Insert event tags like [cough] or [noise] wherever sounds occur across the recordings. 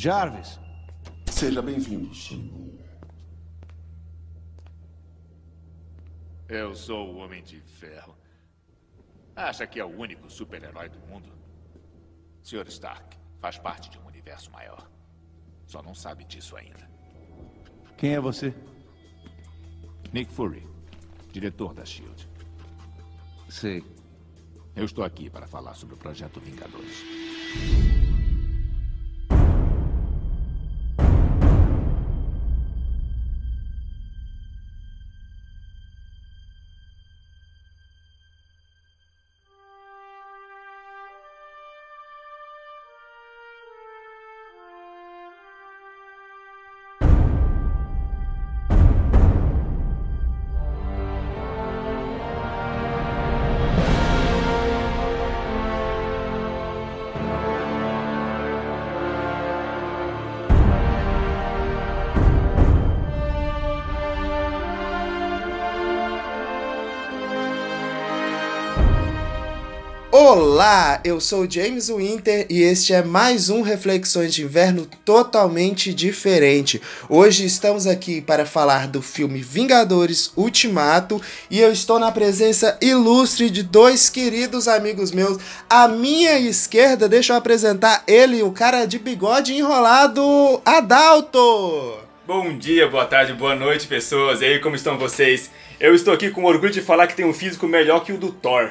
Jarvis. Seja bem-vindo. Eu sou o Homem de Ferro. Acha que é o único super-herói do mundo? Sr. Stark faz parte de um universo maior. Só não sabe disso ainda. Quem é você? Nick Fury, diretor da SHIELD. Sei. Eu estou aqui para falar sobre o projeto Vingadores. Olá, eu sou James Winter e este é mais um Reflexões de Inverno totalmente diferente. Hoje estamos aqui para falar do filme Vingadores Ultimato e eu estou na presença ilustre de dois queridos amigos meus. À minha esquerda, deixa eu apresentar ele, o cara de bigode enrolado, Adalto. Bom dia, boa tarde, boa noite, pessoas. E aí, como estão vocês? Eu estou aqui com orgulho de falar que tem um físico melhor que o do Thor.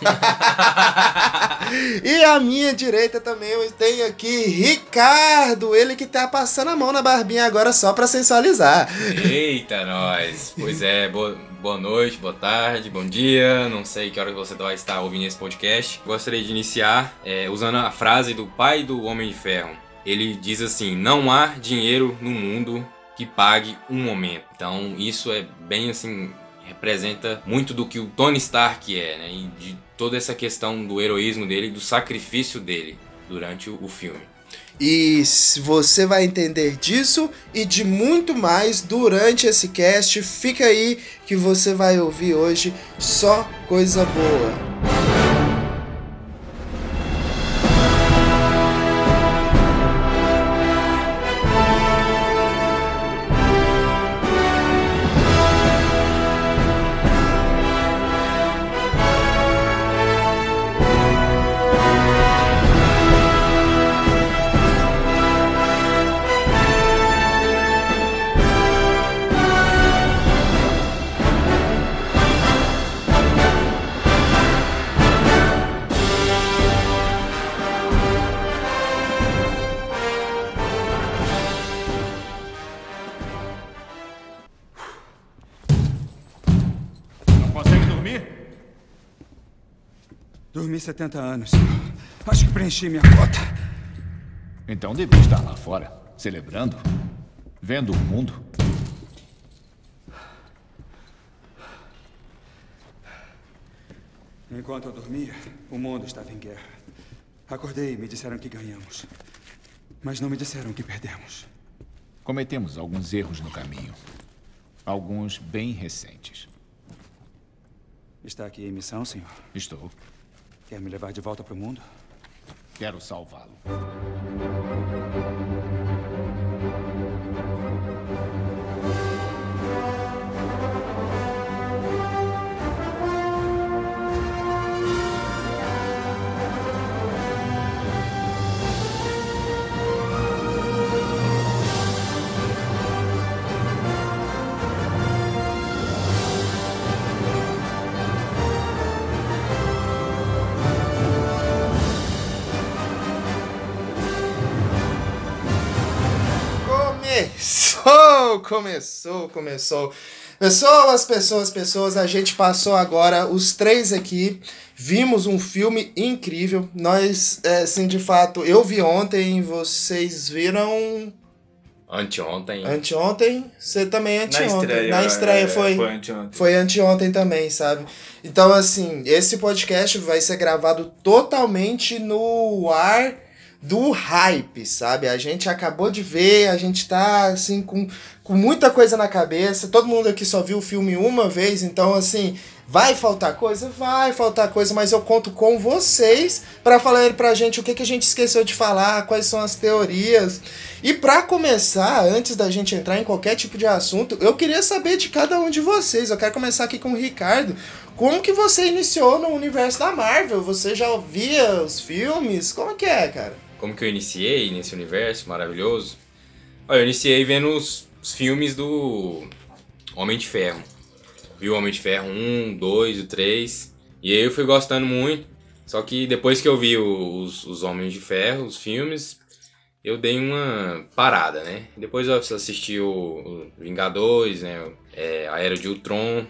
[laughs] e à minha direita também eu tenho aqui Ricardo, ele que tá passando a mão na barbinha agora só pra sensualizar. Eita, nós! Pois é, boa, boa noite, boa tarde, bom dia. Não sei que hora que você vai estar ouvindo esse podcast. Gostaria de iniciar é, usando a frase do pai do Homem de Ferro. Ele diz assim: Não há dinheiro no mundo que pague um momento. Então, isso é bem assim representa muito do que o Tony Stark é, né? E de toda essa questão do heroísmo dele, do sacrifício dele durante o, filme. E você vai entender disso e de muito mais durante esse cast. Fica aí que você vai ouvir hoje só coisa boa. 70 anos. Acho que preenchi minha cota. Então devia estar lá fora, celebrando, vendo o mundo. Enquanto eu dormia, o mundo estava em guerra. Acordei e me disseram que ganhamos. Mas não me disseram que perdemos. Cometemos alguns erros no caminho. Alguns bem recentes. Está aqui em missão, senhor? Estou. Quer me levar de volta para o mundo? Quero salvá-lo. Começou, começou, começou. Pessoas, pessoas, pessoas, a gente passou agora, os três aqui, vimos um filme incrível. Nós, é, assim, de fato, eu vi ontem, vocês viram. Anteontem. Anteontem, você também anteontem. Na estreia, Na estreia é, foi. foi anteontem. Foi anteontem também, sabe? Então, assim, esse podcast vai ser gravado totalmente no ar do hype, sabe? A gente acabou de ver, a gente tá assim com, com muita coisa na cabeça. Todo mundo aqui só viu o filme uma vez, então assim, Vai faltar coisa? Vai faltar coisa, mas eu conto com vocês para falar pra gente o que, que a gente esqueceu de falar, quais são as teorias. E para começar, antes da gente entrar em qualquer tipo de assunto, eu queria saber de cada um de vocês. Eu quero começar aqui com o Ricardo. Como que você iniciou no universo da Marvel? Você já ouvia os filmes? Como que é, cara? Como que eu iniciei nesse universo maravilhoso? Olha, eu iniciei vendo os, os filmes do Homem de Ferro. Vi o Homem de Ferro 1, 2, o 3. E aí eu fui gostando muito. Só que depois que eu vi os, os Homens de Ferro, os filmes, eu dei uma parada, né? Depois eu assisti o, o Vingadores, né? É, a Era de Ultron.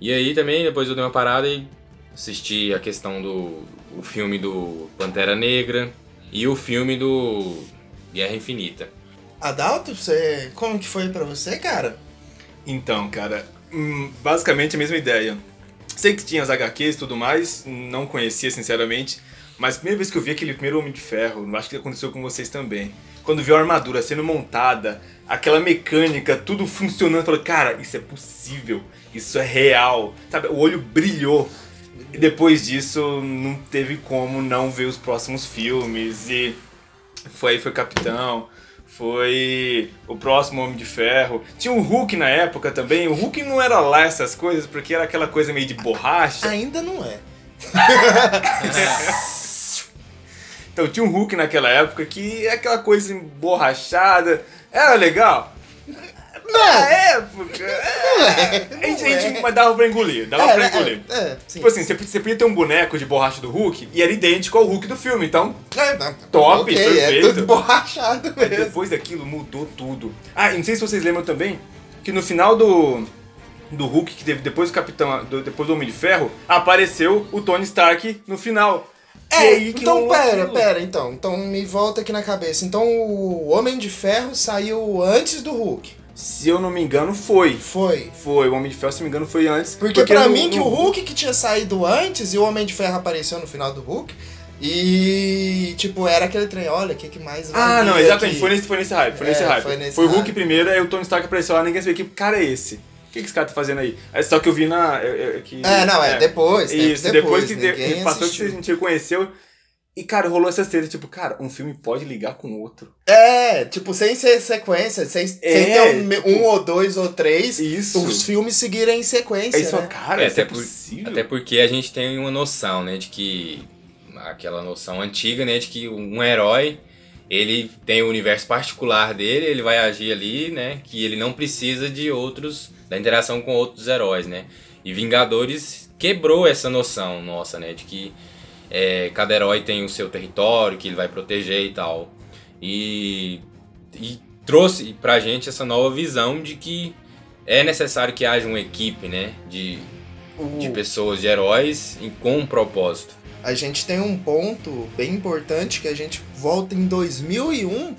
E aí também, depois eu dei uma parada e assisti a questão do o filme do Pantera Negra e o filme do Guerra Infinita. Adalto, você, como que foi para você, cara? Então, cara, hum, basicamente a mesma ideia. Sei que tinha as HQs e tudo mais, não conhecia sinceramente, mas a primeira vez que eu vi aquele primeiro Homem de Ferro, acho que aconteceu com vocês também. Quando viu a armadura sendo montada, aquela mecânica, tudo funcionando, eu falei, cara, isso é possível, isso é real, sabe? O olho brilhou. Depois disso, não teve como não ver os próximos filmes e foi aí foi Capitão, foi o próximo Homem de Ferro. Tinha o Hulk na época também. O Hulk não era lá essas coisas, porque era aquela coisa meio de borracha. Ainda não é. [laughs] Então tinha um Hulk naquela época que é aquela coisa emborrachada. Era legal? Na época. É. A gente, a gente mas dava pra engolir, dava É, pra é, engolir. é, é. Tipo assim, você, você podia ter um boneco de borracha do Hulk e era idêntico ao Hulk do filme, então. É, não, Top, ok, perfeito. é tudo borrachado Aí mesmo. depois daquilo mudou tudo. Ah, e não sei se vocês lembram também que no final do. Do Hulk, que teve depois do Capitão. do- depois do Homem de Ferro, apareceu o Tony Stark no final. É, aí que então pera, aquilo. pera, então. Então me volta aqui na cabeça. Então o Homem de Ferro saiu antes do Hulk. Se eu não me engano, foi. Foi. Foi, o Homem de Ferro, se não me engano, foi antes. Porque, pra no- mim que no- o Hulk que tinha saído antes e o Homem de Ferro apareceu no final do Hulk. E, tipo, era aquele trem, olha, o que, que mais Ah, não, exatamente, aqui? foi nesse, foi nesse hype, foi É, nesse hype. foi nesse Foi o Hulk hype. primeiro, aí o Tony Stark apareceu lá, ninguém sabia que cara é esse. O que, que esse cara tá fazendo aí? É só que eu vi na. É, é, que, É, não, é, depois, tempos Isso, depois, depois que que passou que a gente reconheceu. E, cara, rolou essas tretas, tipo, cara, um filme pode ligar com o outro. É, tipo, sem ser sequência, sem, sem É, ter um, tipo- um ou dois ou três, Isso. os filmes seguirem em sequência, Aí só, né? cara, É, isso é até por- possível. Até porque a gente tem uma noção, né, de que aquela noção antiga, né, de que um herói ele tem o universo particular dele, ele vai agir ali, né, que ele não precisa de outros da interação com outros heróis, né? E Vingadores quebrou essa noção nossa, né, de que é, cada herói tem o seu território que ele vai proteger e tal. E, e trouxe pra gente essa nova visão de que é necessário que haja uma equipe, né, de de pessoas, de heróis em- com um propósito. a gente tem um ponto bem importante que a gente volta em 2001,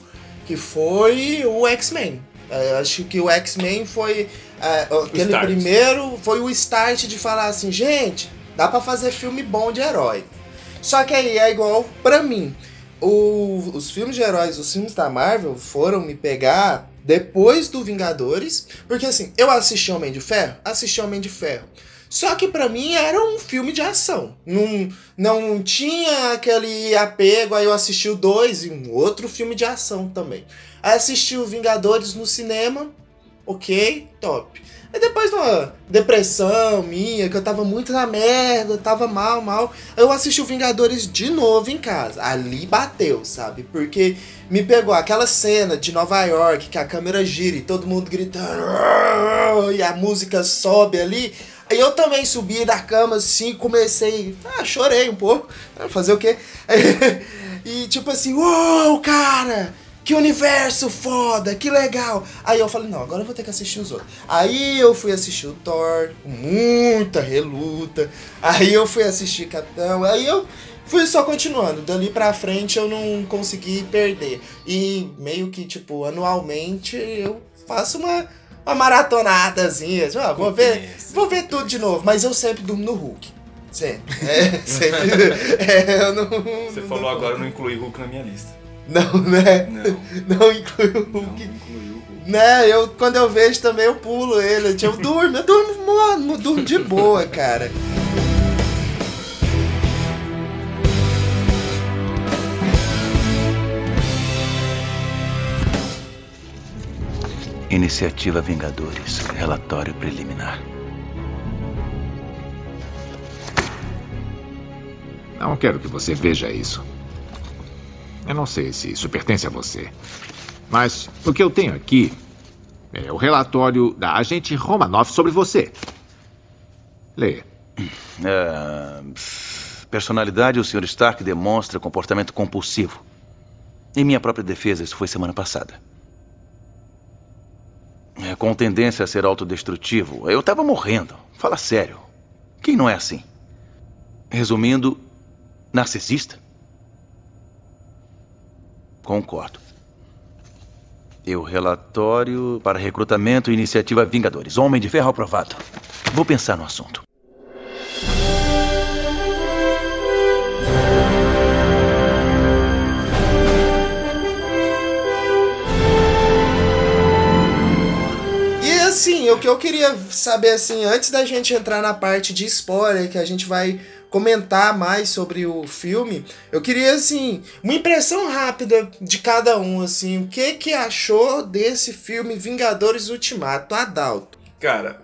que foi o X-Men. É, acho que o X-Men foi é, aquele start. primeiro, foi o start de falar assim, gente, dá pra fazer filme bom de herói. Só que aí é igual pra mim. O- os filmes de heróis, os filmes da Marvel foram me pegar depois do Vingadores, porque assim, eu assisti Homem de Ferro, assisti Homem de Ferro. Só que pra mim era um filme de ação. Não, não tinha aquele apego, aí eu assisti o 2 e um outro filme de ação também. Aí assisti o Vingadores no cinema, ok, top. Aí depois de uma depressão minha, que eu tava muito na merda, tava mal, mal, eu assisti o Vingadores de novo em casa. Ali bateu, sabe? Porque me pegou aquela cena de Nova York, que a câmera gira e todo mundo gritando, e a música sobe ali. Aí eu também subi da cama assim, comecei. Ah, chorei um pouco. Fazer o quê? [laughs] e tipo assim, uou, cara! Que universo foda, que legal! Aí eu falei, não, agora eu vou ter que assistir os outros. Aí eu fui assistir o Thor, muita reluta. Aí eu fui assistir Capitão. Aí eu fui só continuando. Dali pra frente eu não consegui perder. E meio que, tipo, anualmente eu faço uma, uma maratonadazinha. Tipo, ah, vou ver, vou ver tudo de novo. Mas eu sempre durmo no Hulk. Sempre. É, [laughs] sempre. [laughs] É, não. Você não- falou agora, eu não incluí Hulk na minha lista. Não, né? Não, Não inclui o não Hulk. incluí o Hulk. Né, eu quando eu vejo também eu pulo ele. Eu durmo, eu durmo, mano, eu durmo de boa, cara. Iniciativa Vingadores, relatório preliminar. Não quero que você veja isso. Eu não sei se isso pertence a você. Mas o que eu tenho aqui é o relatório da agente Romanoff sobre você. Leia. É, personalidade, o Sr. Stark demonstra comportamento compulsivo. Em minha própria defesa, isso foi semana passada. É, com tendência a ser autodestrutivo. Eu tava morrendo. Fala sério. Quem não é assim? Resumindo, narcisista? Concordo. E o relatório para recrutamento e iniciativa Vingadores. Homem de ferro aprovado. Vou pensar no assunto. Assim, o que eu queria saber assim, antes da gente entrar na parte de spoiler, que a gente vai comentar mais sobre o filme, eu queria assim, uma impressão rápida de cada um assim, o que que achou desse filme Vingadores Ultimato, Adalto? Cara,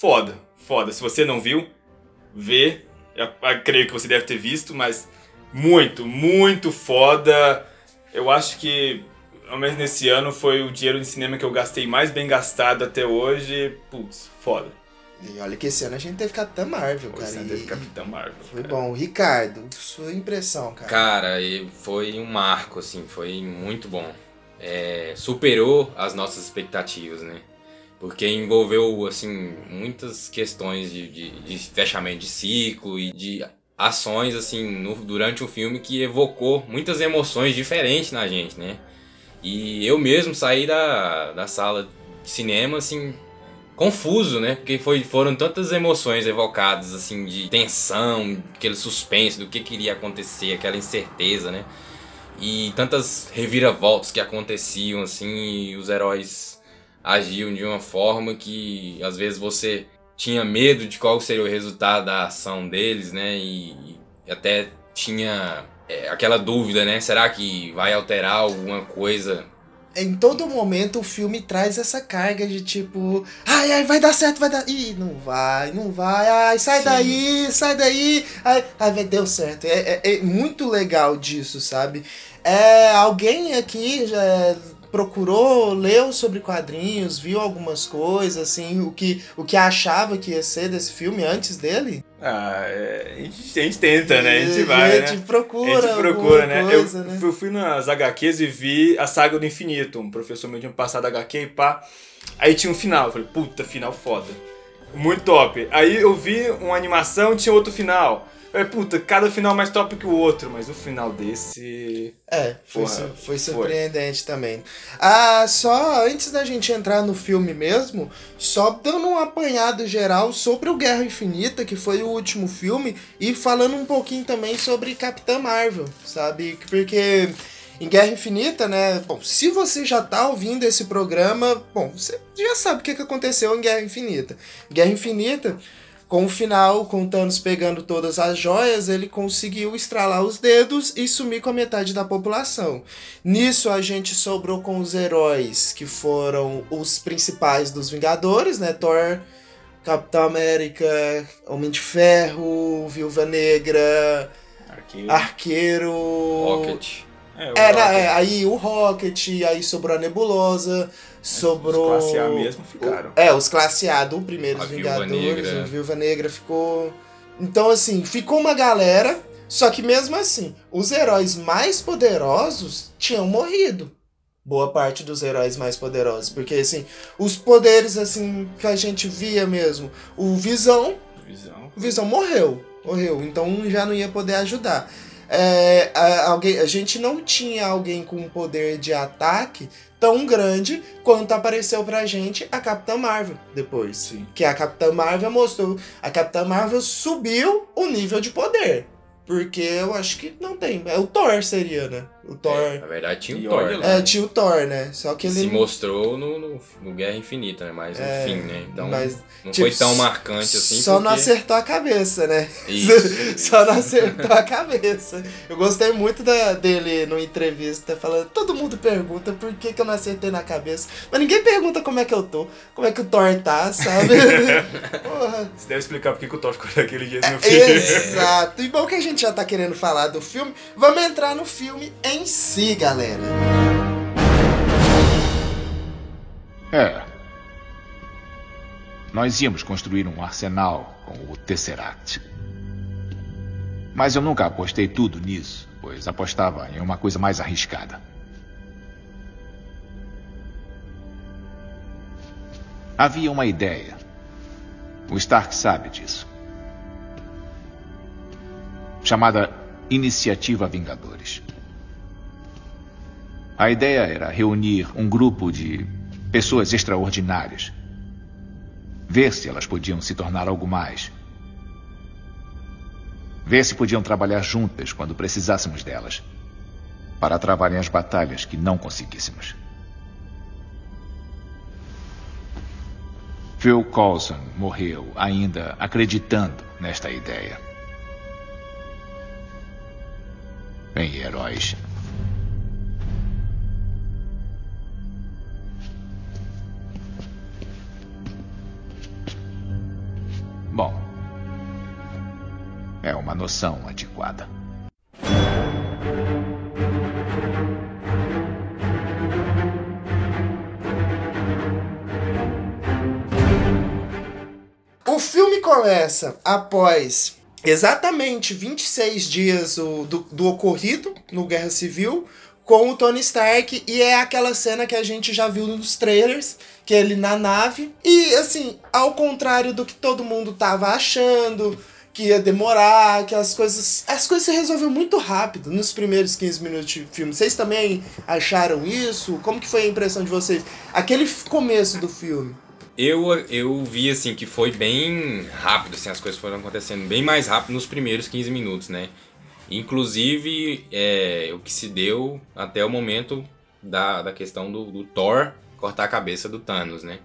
foda, foda. Se você não viu, vê. Eu, eu creio que você deve ter visto, mas muito, muito foda. Eu acho que, ao menos nesse ano, foi o dinheiro de cinema que eu gastei mais bem gastado até hoje. Putz, foda. E olha que esse ano a gente teve Capitã Marvel, cara. Você e- teve Capitão Marvel. Foi cara. bom. Ricardo, sua impressão, cara. Cara, e foi um marco, assim, foi muito bom. É, superou as nossas expectativas, né? Porque envolveu, assim, muitas questões de, de, de fechamento de ciclo e de ações, assim, no- durante o filme que evocou muitas emoções diferentes na gente, né? E eu mesmo saí da, da sala de cinema, assim, confuso, né? Porque foi, foram tantas emoções evocadas, assim, de tensão, aquele suspense do que queria acontecer, aquela incerteza, né? E tantas reviravoltas que aconteciam, assim, e os heróis agiam de uma forma que às vezes você tinha medo de qual seria o resultado da ação deles, né? E, até tinha é, aquela dúvida, né? Será que vai alterar alguma coisa Em todo momento o filme traz essa carga de tipo, ai, ai, vai dar certo, vai dar. Ih, não vai, não vai, ai, sai Sim. daí, sai daí. Ai, ai, deu certo. É, é- é muito legal disso, sabe? É, alguém aqui já procurou, leu sobre quadrinhos, viu algumas coisas, assim, o que, o que achava que ia ser desse filme antes dele? Ah, é, a, gente, a gente tenta, né? A gente vai, a gente né? procura, A gente procura, né? coisa, eu, né? eu fui nas HQs e vi a Saga do Infinito. Um professor meu tinha passado HQ e pá. Aí tinha um final. Eu falei, puta, final foda. Muito top. Aí eu vi uma animação tinha outro final. Falei, puta, cada final mais top que o outro. Mas o final desse. É, foi, Porra, su- foi foi. surpreendente também. Ah, só antes da gente entrar no filme mesmo, só dando um apanhado geral sobre o Guerra Infinita, que foi o último filme, e falando um pouquinho também sobre Capitã Marvel, sabe? Porque em Guerra Infinita, né? Bom, se você já tá ouvindo esse programa, bom, você já sabe o que aconteceu em Guerra Infinita. Guerra Infinita. Com o final, com o Thanos pegando todas as joias, ele conseguiu estralar os dedos e sumir com a metade da população. Nisso a gente sobrou com os heróis que foram os principais dos Vingadores, né? Thor, Capitão América, Homem de Ferro, Viúva Negra, Aqui. Arqueiro. Rocket. é, o É, na- Rocket. é, aí o Rocket, aí sobrou a Nebulosa, sobrou. Os classe A mesmo ficaram. É, os classe A do Primeiros A Viúva Vingadores, Negra. a Viúva Negra ficou. Então, assim, ficou uma galera, só que mesmo assim, os heróis mais poderosos tinham morrido. Boa parte dos heróis mais poderosos. Porque, assim, os poderes, assim, que a gente via mesmo. O Visão, Visão. o Visão morreu. Morreu. Então já não ia poder ajudar. É, a, alguém, a gente não tinha alguém com um poder de ataque tão grande quanto apareceu pra gente a Capitã Marvel depois. Sim. Que a Capitã Marvel mostrou. A Capitã Marvel subiu o nível de poder. Porque eu acho que não tem. É o Thor seria, né? O Thor. Na verdade tinha o Thor. olha lá. né? É, tinha o Thor, né? Só que ele. Se mostrou no, no, no Guerra Infinita, né? Mas no É, fim, né? Então mas, não tipo, foi tão marcante assim. Só não porque- acertou a cabeça, né? Isso, [laughs] Só não acertou a cabeça. Eu gostei muito da, dele no entrevista falando. Todo mundo pergunta por que, que eu não acertei na cabeça. Mas ninguém pergunta como é que eu tô, como é que o Thor tá, sabe? [laughs] Porra. Você deve explicar por que que o Thor ficou daquele jeito É, no filme. Exato. E bom que a gente já tá querendo falar do filme, vamos entrar no filme em si, galera. É. Nós íamos construir um arsenal com o Tesseract. Mas eu nunca apostei tudo nisso, pois apostava em uma coisa mais arriscada. Havia uma ideia. O Stark sabe disso. Chamada Iniciativa Vingadores. A ideia era reunir um grupo de pessoas extraordinárias. Ver se elas podiam se tornar algo mais. Ver se podiam trabalhar juntas quando precisássemos delas. Para travarem as batalhas que não conseguíssemos. Phil Coulson morreu ainda acreditando nesta ideia. Em heróis. Bom, é uma noção antiquada. O filme começa após exatamente 26 dias do, do ocorrido no Guerra Civil com o Tony Stark e é aquela cena que a gente já viu nos trailers, que é ele na nave. E assim, ao contrário do que todo mundo tava achando, que ia demorar, que as coisas. As coisas se resolveram muito rápido nos primeiros 15 minutos de filme. Vocês também acharam isso? Como que foi a impressão de vocês? Aquele começo do filme. Eu, eu vi assim que foi bem rápido, assim, as coisas foram acontecendo bem mais rápido nos primeiros 15 minutos, né? Inclusive, é, o que se deu até o momento da, da questão do, do Thor cortar a cabeça do Thanos, né?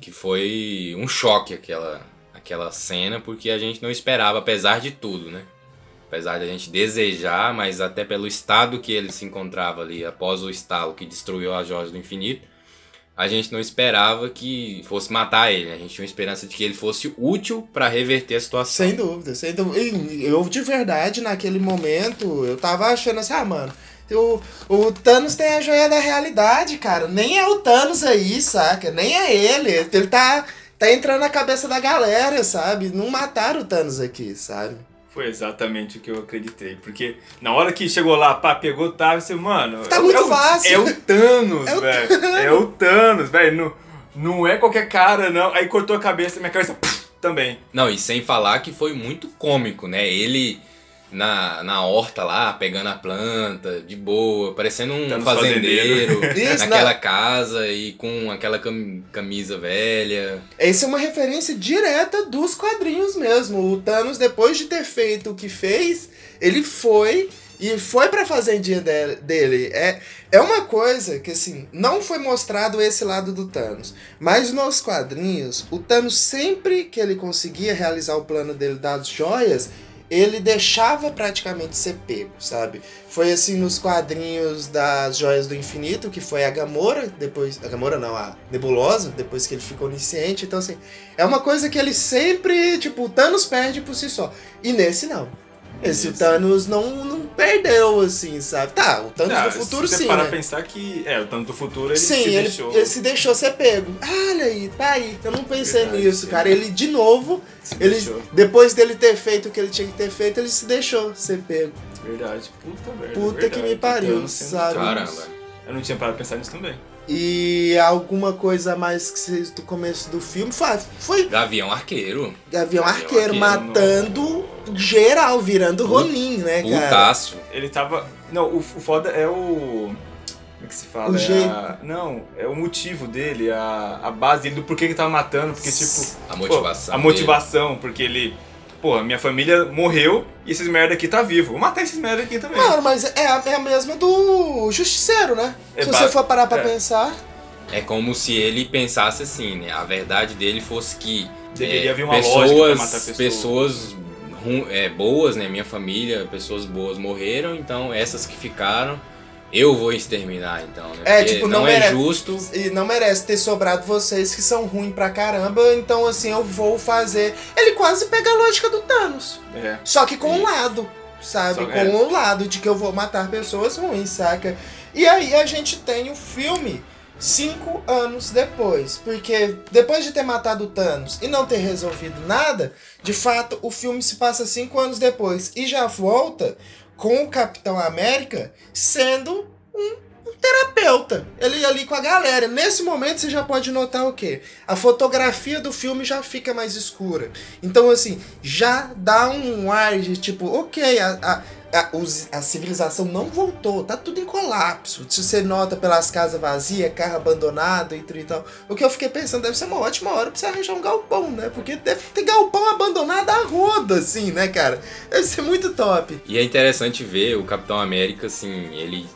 Que foi um choque aquela, aquela cena, porque a gente não esperava, apesar de tudo, né? Apesar de a gente desejar, mas até pelo estado que ele se encontrava ali após o estalo que destruiu as joias do infinito, a gente não esperava que fosse matar ele. A gente tinha uma esperança de que ele fosse útil para reverter a situação. Sem dúvida, sem dúvida. Eu, de verdade, naquele momento, eu tava achando assim, ah, mano, o, o Thanos tem a joia da realidade, cara. Nem é o Thanos aí, saca? Nem é ele. Ele tá, tá entrando na cabeça da galera, sabe? Não mataram o Thanos aqui, sabe? Foi exatamente o que eu acreditei. Porque na hora que chegou lá, pá, pegou, tava, você, mano. Tá é- muito é o- fácil. É o Thanos, [laughs] É o velho. É o Thanos, velho. Não, não é qualquer cara, não. Aí cortou a cabeça, minha cabeça puf, também. Não, e sem falar que foi muito cômico, né? Ele na, na horta lá, pegando a planta, de boa, parecendo um Thanos fazendeiro, fazendeiro. [laughs] Isso, naquela né? casa e com aquela cam- camisa velha. Essa é uma referência direta dos quadrinhos mesmo. O Thanos, depois de ter feito o que fez, ele foi e foi pra fazendinha de- dele. É, é uma coisa que, assim, não foi mostrado esse lado do Thanos. Mas nos quadrinhos, o Thanos, sempre que ele conseguia realizar o plano dele das joias, ele deixava praticamente ser pego, sabe? Foi assim nos quadrinhos das Joias do Infinito, que foi a Gamora, depois. A Gamora não, a Nebulosa, depois que ele ficou onisciente. Então, assim, é uma coisa que ele sempre, tipo, o Thanos perde por si só. E nesse não. Esse Isso. Thanos não, não perdeu, assim, sabe? Tá, o Thanos Ah, do futuro se sim. parar né? pensar que. É, o Thanos do futuro ele Sim, se ele, deixou. ele se deixou ser pego. Ah, olha aí, tá aí. Eu não pensei Verdade, nisso, sim. cara. Ele, de novo, se ele, deixou. depois dele ter feito o que ele tinha que ter feito, ele se deixou ser pego. Verdade. Puta merda. Puta verdade. que me pariu, sabe? Caramba. Eu não tinha parado pra pensar nisso também. E alguma coisa a mais que vocês do começo do filme foi, foi Gavião Arqueiro. Gavião Gavião Arqueiro Arqueiro, matando geral, virando Ronin, né, cara? Putaço. Ele tava. Não, o, o foda é o. Como é que se fala? O É jeito. a- Não, é o motivo dele, a, a base dele do porquê que tava matando. Porque, tipo. A motivação pô, a motivação, porque ele. Pô, minha família morreu e esses merda aqui tá vivo. Vou matar esses merda aqui também. Mano, mas é a, é a mesma do Justiceiro, né? É Se você for parar pra é. pensar. É como se ele pensasse assim, né? A verdade dele fosse que Deveria é, haver uma lógica pessoas, pra matar pessoas. pessoas é, boas, né? Minha família, pessoas boas morreram, então essas que ficaram, eu vou exterminar, então. Né? É, tipo, não não é merece- justo. E não merece ter sobrado vocês que são ruins pra caramba, então assim eu vou fazer. Ele quase pega a lógica do Thanos. É. Só que com um lado, sabe? Só- com é. um lado de que eu vou matar pessoas ruins, saca? E aí a gente tem o filme cinco anos depois. Porque depois de ter matado o Thanos e não ter resolvido nada, de fato o filme se passa cinco anos depois. E já volta com o Capitão América sendo um um terapeuta. Ele ali com a galera. Nesse momento você já pode notar o quê? A fotografia do filme já fica mais escura. Então, assim, já dá um ar de tipo, ok, a, a, a, a civilização não voltou, tá tudo em colapso. Se você nota pelas casas vazias, carro abandonado e tudo e tal. O que eu fiquei pensando, deve ser uma ótima hora pra você arranjar um galpão, né? Porque deve ter galpão abandonado a roda, assim, né, cara? Deve ser muito top. E é interessante ver o Capitão América, assim, ele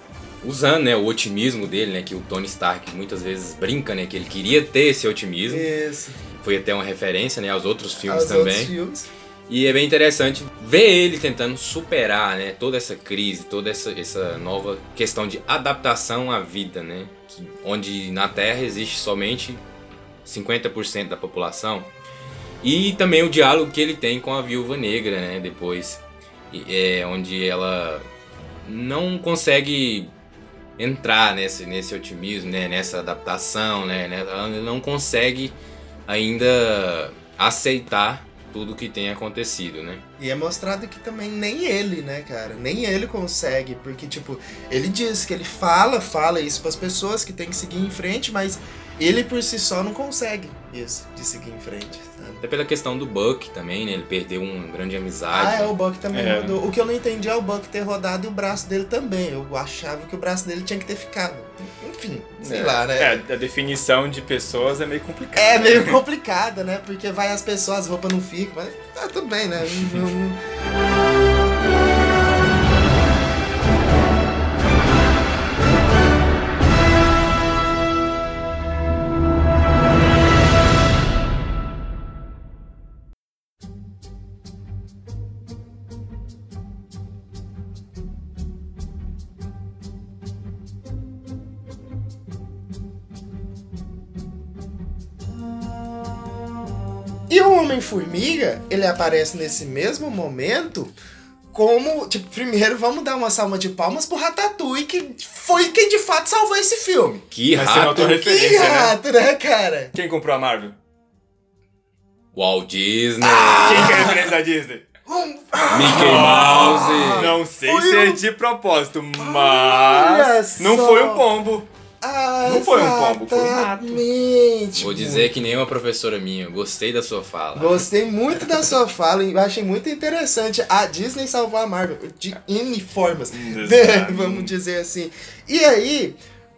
usando, né, o otimismo dele, né, que o Tony Stark muitas vezes brinca, né, que ele queria ter esse otimismo. Isso. Foi até uma referência, né, aos outros filmes Aos também. outros filmes. E é bem interessante ver ele tentando superar, né, toda essa crise, toda essa, essa nova questão de adaptação à vida, né, que- onde na Terra existe somente 50% da população. E também o diálogo que ele tem com a Viúva Negra, né, depois, é onde ela não consegue entrar nesse, nesse otimismo, né, nessa adaptação, né, né, ela não consegue ainda aceitar tudo que tem acontecido, né? E é mostrado que também nem ele, né, cara? Nem ele consegue, porque, tipo, ele diz que ele fala, fala isso pras pessoas que tem que seguir em frente, mas ele por si só não consegue isso, de seguir em frente? Até pela questão do Buck também, né? Ele perdeu uma grande Ah, amizade. é, o Buck também É. rodou. O que eu não entendi é o Buck ter rodado e o braço dele também. Eu achava que o braço dele tinha que ter ficado. Enfim, sei É. lá, né? É, a definição de pessoas é meio complicada. É meio [laughs] complicada, né? Porque vai as pessoas, as roupas não ficam, mas tá tudo bem, né? [laughs] E o Homem-Formiga, ele aparece nesse mesmo momento como, tipo, primeiro vamos dar uma salva de palmas pro Ratatouille, que foi quem de fato salvou esse filme. Que rato! Que referência, né? rato, né, cara? Quem comprou a Marvel? Walt Disney, Ah! Quem que é referência da Disney? Mickey Mouse. Não sei Foi se é um- de propósito, Olha mas não só. foi um pombo. Ah, Não foi um pombo, foi um rato. exatamente. Vou dizer que nem uma professora minha, gostei da sua fala. Gostei muito da sua fala e eu achei muito interessante a Disney salvar a Marvel de N formas, Exato. vamos dizer assim. E aí,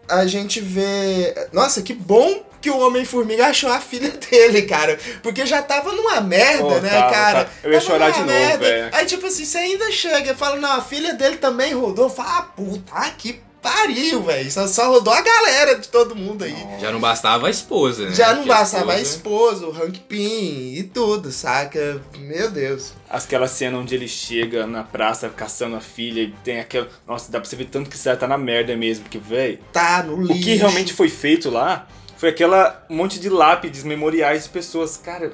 a gente vê. Nossa, que bom que o Homem-Formiga achou a filha dele, cara. Porque já tava numa merda, Pô, né, tava, cara? tava. Eu ia Tava chorar de novo, velho. Aí, tipo assim, você ainda chega e fala, não, a filha dele também rodou. Fala, ah, puta, que pariu, velho. Só, só rodou a galera de todo mundo aí. Já não bastava a esposa, né? Já não Porque bastava a esposa- esposa, o Hank Pym e tudo, saca? Meu Deus. Aquela cena onde ele chega na praça caçando a filha e tem aquela. Nossa, dá pra você ver tanto que cara tá na merda mesmo, porque, velho. Tá no lixo. O que realmente foi feito lá foi aquela monte de lápides memoriais de pessoas. Cara,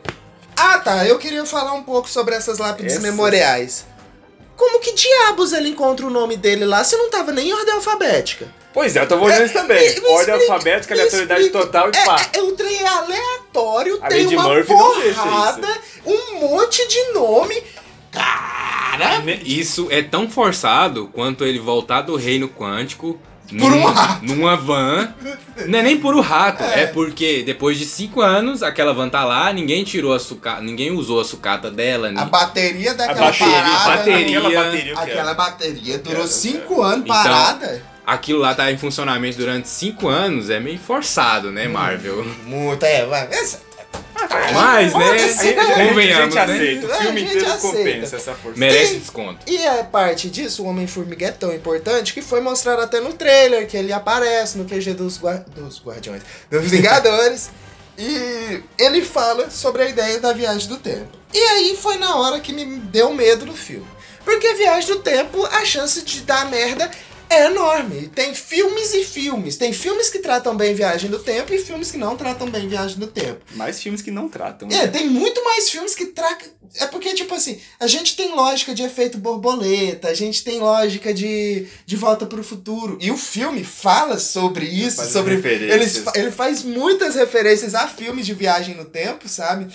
Ah, tá. Eu queria falar um pouco sobre essas lápides Essas? memoriais. Como que diabos ele encontra o nome dele lá se não tava nem em ordem alfabética? pois é, eu tava olhando isso também. Me- me Ordem explica, alfabética, aleatoriedade total e É, pá. é, o trem é aleatório, A tem Lady uma Murphy porrada, um monte de nome. Cara, Isso é tão forçado quanto ele voltar do reino quântico Por um rato. numa van. Não é nem por o rato, é. porque depois de cinco anos aquela van tá lá, ninguém tirou a sucata, ninguém usou a sucata dela. a bateria A daquela bateria, parada. bateria. aquela bateria. Aquela bateria durou quero, cinco anos Então, parada. Aquilo lá tá em funcionamento durante cinco anos, é meio forçado, né, Marvel? Muito, é, vai. Essa- Mas, né? Foda-se, A gente, a Convenhamos, gente né? aceita. O É, a filme gente inteiro aceita. compensa essa força. Merece Tem- desconto. E a parte disso, o Homem-Formiga é tão importante que foi mostrado até no trailer, que ele aparece no QG dos, gua- dos Guardiões, dos Vingadores. [laughs] e ele fala sobre a ideia da viagem do tempo. E aí foi na hora que me deu medo no filme. Porque a viagem do tempo, a chance de dar merda é enorme. Tem filmes e filmes. Tem filmes que tratam bem viagem do tempo e filmes que não tratam bem viagem do tempo. Mais filmes que não tratam. É, né? tem muito mais filmes que tracam. É porque, tipo assim, a gente tem lógica de efeito borboleta, a gente tem lógica de, de volta pro futuro. E o filme fala sobre isso, Faz sobre. Ele, ele faz muitas referências a filmes de viagem no tempo, sabe?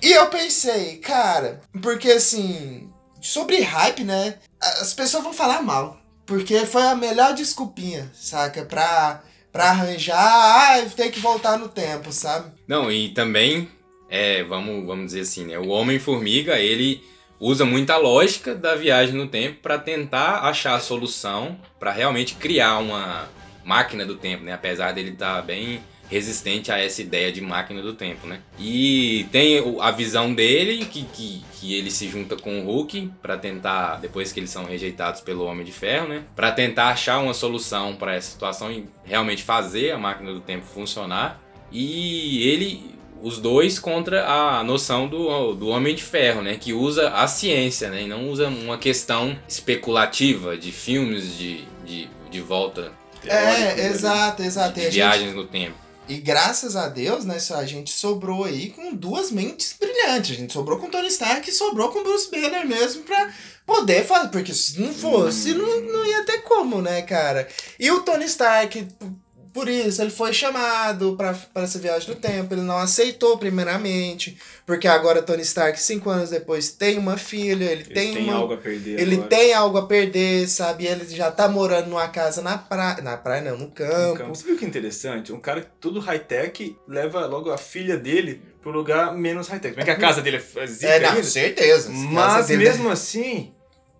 E eu pensei, cara, porque assim, sobre hype, né? As pessoas vão falar mal. Porque foi a melhor desculpinha, saca? Pra, pra arranjar, ah, tem que voltar no tempo, sabe? Não, e também, é, vamos, vamos dizer assim, né? O Homem-Formiga, ele usa muita lógica da viagem no tempo para tentar achar a solução para realmente criar uma máquina do tempo, né? Apesar dele estar bem resistente a essa ideia de máquina do tempo, né? E tem a visão dele que, que, que ele se junta com o Hulk para tentar, depois que eles são rejeitados pelo Homem de Ferro, né? Para tentar achar uma solução para essa situação e realmente fazer a máquina do tempo funcionar. E ele, os dois contra a noção do, do Homem de Ferro, né? Que usa a ciência, né? E não usa uma questão especulativa de filmes de, de, de volta, É, exato, exato. De a gente- viagens no tempo. E graças a Deus, né, a gente sobrou aí com duas mentes brilhantes. A gente sobrou com Tony Stark e sobrou com Bruce Banner mesmo pra poder fazer. Porque se não fosse, não, não ia ter como, né, cara? E o Tony Stark, por isso, ele foi chamado pra essa viagem do tempo. Ele não aceitou, primeiramente. Porque agora Tony Stark, cinco anos depois, tem uma filha, ele, Ele tem, tem uma. algo a perder Ele agora. tem algo a perder, sabe? Ele já tá morando numa casa na praia. Na praia não, no No campo. campo. Você viu que interessante? Um cara todo high-tech leva logo a filha dele pro lugar menos high-tech. Como é que a casa dele é zica É, não, ainda? certeza. Mas mesmo assim,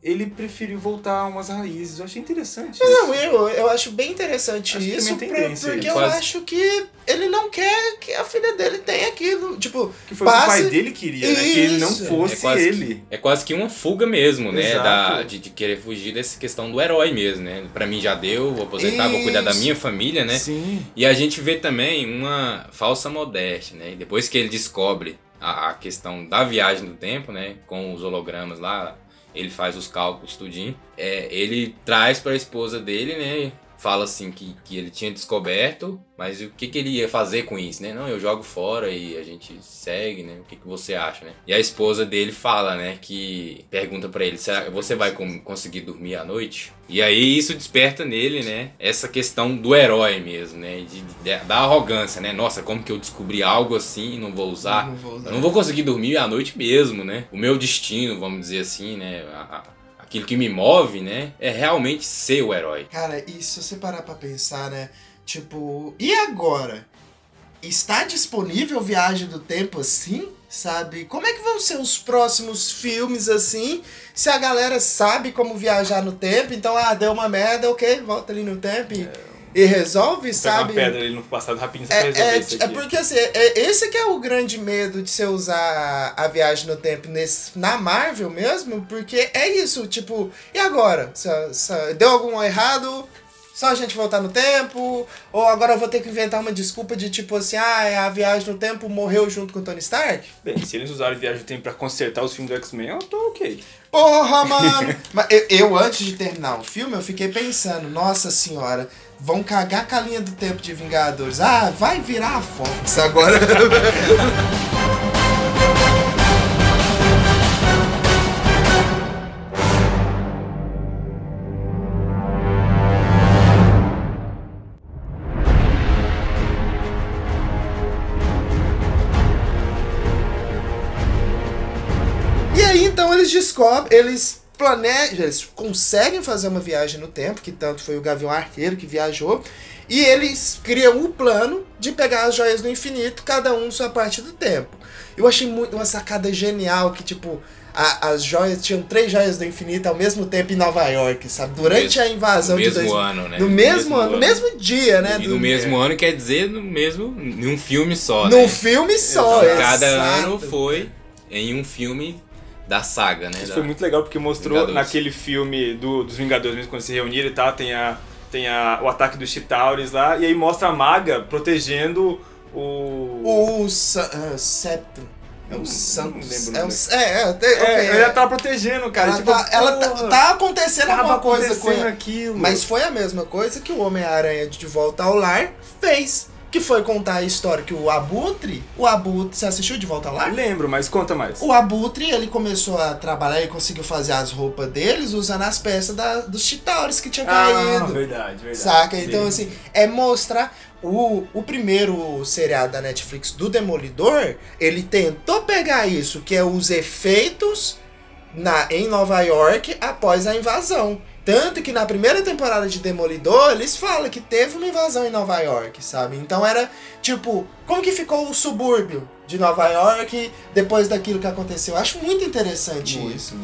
ele preferiu voltar a umas raízes. Eu achei interessante Não, isso. eu, eu acho bem interessante Acho que isso, pra- porque eu Quase. acho que ele não quer que a filha dele tenha aquilo. Tipo, Que foi o que o passe- pai dele queria, né? Que ele não Isso. fosse É quase ele. É quase que uma fuga mesmo, né? Da, de, de querer fugir dessa questão do herói mesmo, né? Pra mim já deu, vou aposentar, vou cuidar da Isso. minha família, né? Sim. E a gente vê também uma falsa modéstia, né? E Depois que ele descobre a, a questão da viagem do tempo, né? Com os hologramas lá, ele faz os cálculos tudinho. É, ele traz pra esposa dele, né? Fala assim que, que ele tinha descoberto, mas o que, que ele ia fazer com isso, né? Não, eu jogo fora e a gente segue, né? O que, que você acha, né? E a esposa dele fala, né? Que pergunta pra ele, será que você vai conseguir dormir à noite? E aí isso desperta nele, né? Essa questão do herói mesmo, né? De, de- da arrogância, né? Nossa, como que eu descobri algo assim e não vou usar? Não vou usar. Não vou conseguir dormir à noite mesmo, né? O meu destino, vamos dizer assim, né? A- a- aquilo que me move, né? É realmente ser o herói. Cara, e se você parar pra pensar, né? Tipo, e agora? Está disponível Viagem do Tempo assim? Sabe? Como é que vão ser os próximos filmes assim? Se a galera sabe como viajar no tempo, então, ah, deu uma merda, ok, volta ali no tempo e, e resolve, sabe? uma pedra ali no passado rapidinho só É, pra resolver é, isso é aqui. porque assim, é, esse que é o grande medo de você usar a viagem no tempo nesse, na Marvel mesmo, porque é isso, tipo, e agora? Se- se deu algum errado? Só a gente voltar no tempo? Ou agora eu vou ter que inventar uma desculpa de tipo assim, ah, a viagem no tempo morreu junto com o Tony Stark? Bem, se eles usarem Viagem do Tempo pra consertar os filmes do X-Men, eu tô ok. Porra, mano! [laughs] Mas eu, eu, antes de terminar o filme, eu fiquei pensando, nossa senhora, vão cagar com a linha do tempo de Vingadores. Ah, vai virar a Fox agora. [laughs] E aí então eles descobrem, eles planejam, eles conseguem fazer uma viagem no tempo, que tanto foi o Gavião Arqueiro que viajou, e eles criam o plano de pegar as joias do infinito, cada um sua parte do tempo. Eu achei muito uma sacada genial que tipo a- as joias, tinham três joias do infinito ao mesmo tempo em Nova York, sabe? Durante mesmo- a invasão no de mesmo dois- ano, né? No mesmo, ano, no mesmo dia, né? E do- no mesmo ano quer dizer no mesmo. em um filme só, Num né? filme só, Então, Cada exato. ano foi em um filme da saga, né? Isso da- foi muito legal porque mostrou Vingadores. naquele filme do- dos Vingadores mesmo, quando se reuniram e tal, tem, a, tem a, o ataque dos Chitauris lá, e aí mostra a maga protegendo o. O Sa- ah, Septo. É o Não Santos. É, o, é, é, até- É, ela tava protegendo, cara. Ela, tipo, tá, ela tá, tá acontecendo alguma coisa com acontecendo ela. aquilo. Mas foi a mesma coisa que o Homem-Aranha de Volta ao Lar fez. Que foi contar a história que o Abutre. O Abutre. Você assistiu de Volta Lar? Lembro, mas conta mais. O Abutre, ele começou a trabalhar e conseguiu fazer as roupas deles usando as peças da, dos Chitauris que tinham Ah, caído. verdade, verdade. Saca? Sim. Então, assim, é mostrar. O, o primeiro seriado da Netflix do Demolidor, ele tentou pegar isso, que é os efeitos na, em Nova York após a invasão. Tanto que na primeira temporada de Demolidor, eles falam que teve uma invasão em Nova York, sabe? Então era tipo, como que ficou o subúrbio de Nova York depois daquilo que aconteceu? Eu acho muito interessante isso.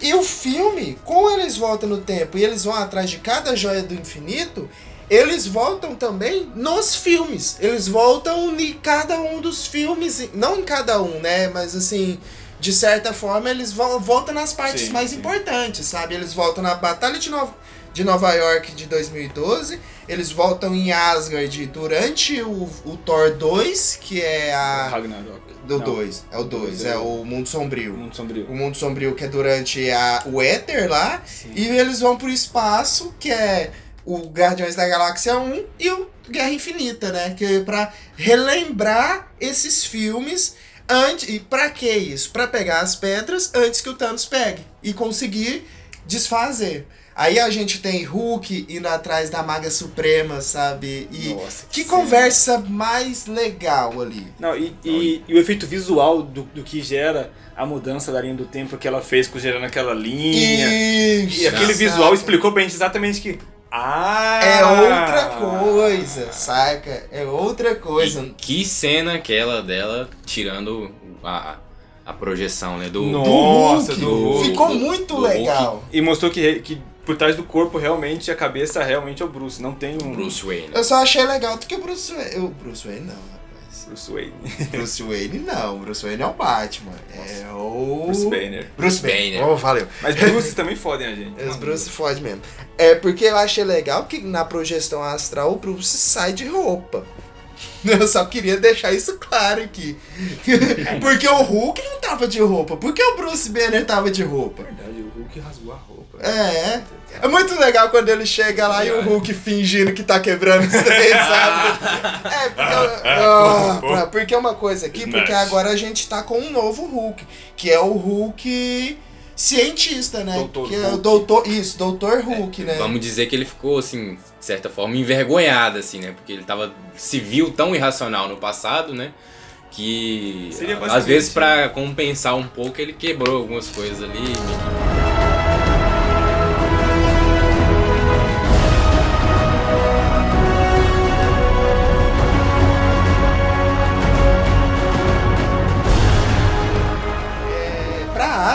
E o filme, como eles voltam no tempo e eles vão atrás de cada joia do infinito, eles voltam também nos filmes. Eles voltam em cada um dos filmes, não em cada um, né? Mas assim, de certa forma, eles vo- voltam nas partes Sim, mais sim. importantes, sabe? Eles voltam na Batalha de Nova, de Nova York de 2012, eles voltam em Asgard durante o, o Thor 2, que é a. Ragnarok. Do Não. 2, é o 2, é o Mundo Sombrio. Mundo Sombrio. O Mundo Sombrio, que é durante a, o Éter lá. E eles vão pro espaço, que é o Guardiões da Galáxia 1 e o Guerra Infinita, né? Que é pra relembrar esses filmes antes. E pra que isso? Pra pegar as pedras antes que o Thanos pegue. E conseguir desfazer. Aí a gente tem Hulk indo atrás da Maga Suprema, sabe? E Nossa, que sim. conversa mais legal ali. Não, e, e, e o efeito visual do, do que gera a mudança da linha do tempo que ela fez com gerando aquela linha. Isso, E aquele exato. visual explicou pra gente exatamente que. Ah! É outra coisa, saca? É outra coisa. E que cena aquela dela tirando a, a projeção, né? Do, Nossa, Hulk. do Hulk. Ficou do- muito do legal. E mostrou que, que por trás do corpo realmente a cabeça realmente é o Bruce. Não tem um. Bruce Wayne. Eu só achei legal porque o Bruce Wayne. O Bruce Wayne não, rapaz. Bruce Wayne. [laughs] Bruce Wayne não. Bruce Wayne é o Batman. É o. Bruce Banner. Bruce Banner. Oh, valeu. Mas Bruce também fodem a gente. Os Bruce fode mesmo. É porque eu achei legal que na projeção astral o Bruce sai de roupa. [laughs] Eu só queria deixar isso claro aqui. [laughs] porque o Hulk não tava de roupa. Por que o Bruce Banner tava de roupa? verdade, o Hulk rasgou a roupa. É. É muito legal quando ele chega lá e o Hulk fingindo que tá quebrando os três, [laughs] sabe? É, porque, ah, pra- porque é uma coisa aqui, porque agora a gente tá com um novo Hulk, que é o Hulk cientista, né? Doutor que é o Hulk. doutor, isso, doutor Hulk, né? Vamos dizer que ele ficou, assim, de certa forma, envergonhado, assim, né? Porque ele tava, se viu tão irracional no passado, né? Que Seria às vezes pra compensar um pouco ele quebrou algumas coisas ali.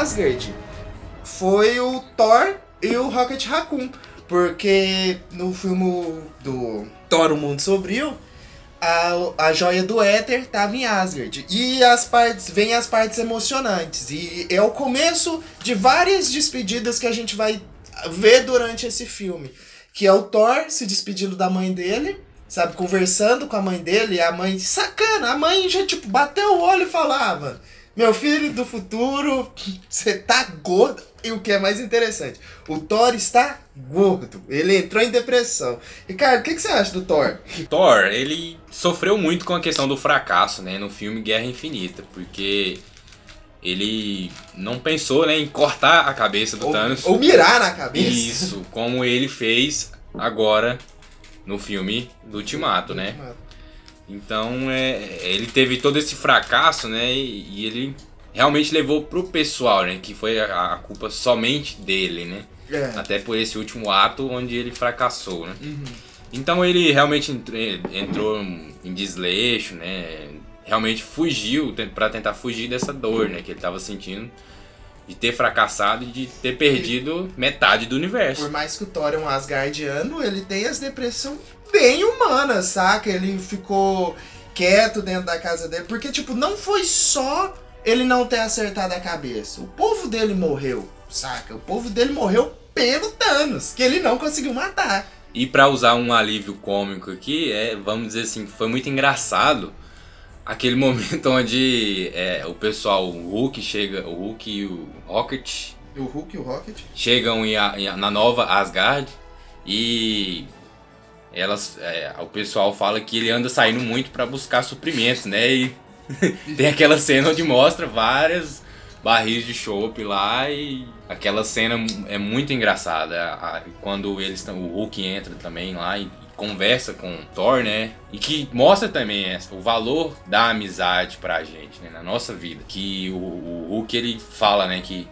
Asgard foi o Thor e o Rocket Raccoon. Porque no filme do Thor, o Mundo Sombrio, a, a joia do éter tava em Asgard. E as partes, vem as partes emocionantes. E é o começo de várias despedidas que a gente vai ver durante esse filme. Que é o Thor se despedindo da mãe dele, sabe, conversando com a mãe dele, a mãe, sacana, a mãe já, tipo, bateu o olho e falava, meu filho do futuro, você tá gordo. E o que é mais interessante, o Thor está gordo, ele entrou em depressão. E, cara, o que, que você acha do Thor? Thor, ele sofreu muito com a questão do fracasso, né, no filme Guerra Infinita, porque ele não pensou, né, em cortar a cabeça do Ou, Thanos. ou mirar na cabeça. Isso, como ele fez agora no filme do Ultimato, né? Então, é, ele teve todo esse fracasso, né? E, e ele realmente levou pro pessoal, né? Que foi a, a culpa somente dele, né? É. Até por esse último ato onde ele fracassou, né? Então ele realmente entrou em desleixo, né? Realmente fugiu para tentar fugir dessa dor, né? Que ele tava sentindo De ter fracassado e de ter perdido metade do universo. Por mais que o Thor é um Asgardiano, ele tem as depressões bem humanas, saca? Ele ficou quieto dentro da casa dele. Porque, tipo, não foi só ele não ter acertado a cabeça. O povo dele morreu, saca? O povo dele morreu pelo Thanos, que ele não conseguiu matar. E pra usar um alívio cômico aqui, é, vamos dizer assim, foi muito engraçado aquele [laughs] momento onde é, o pessoal, o Hulk chega, o Hulk e o Rocket O Hulk e o Rocket? chegam em em- na nova Asgard e elas, é, o pessoal fala que ele anda saindo muito pra buscar suprimentos, né? E [laughs] tem aquela cena onde mostra várias barris de chopp lá e aquela cena é muito engraçada. A- Quando eles o Hulk entra também lá e conversa com o Thor, né? E que mostra também essa- o valor da amizade pra gente, né? Na nossa vida. Que o, o Hulk ele fala, né? Que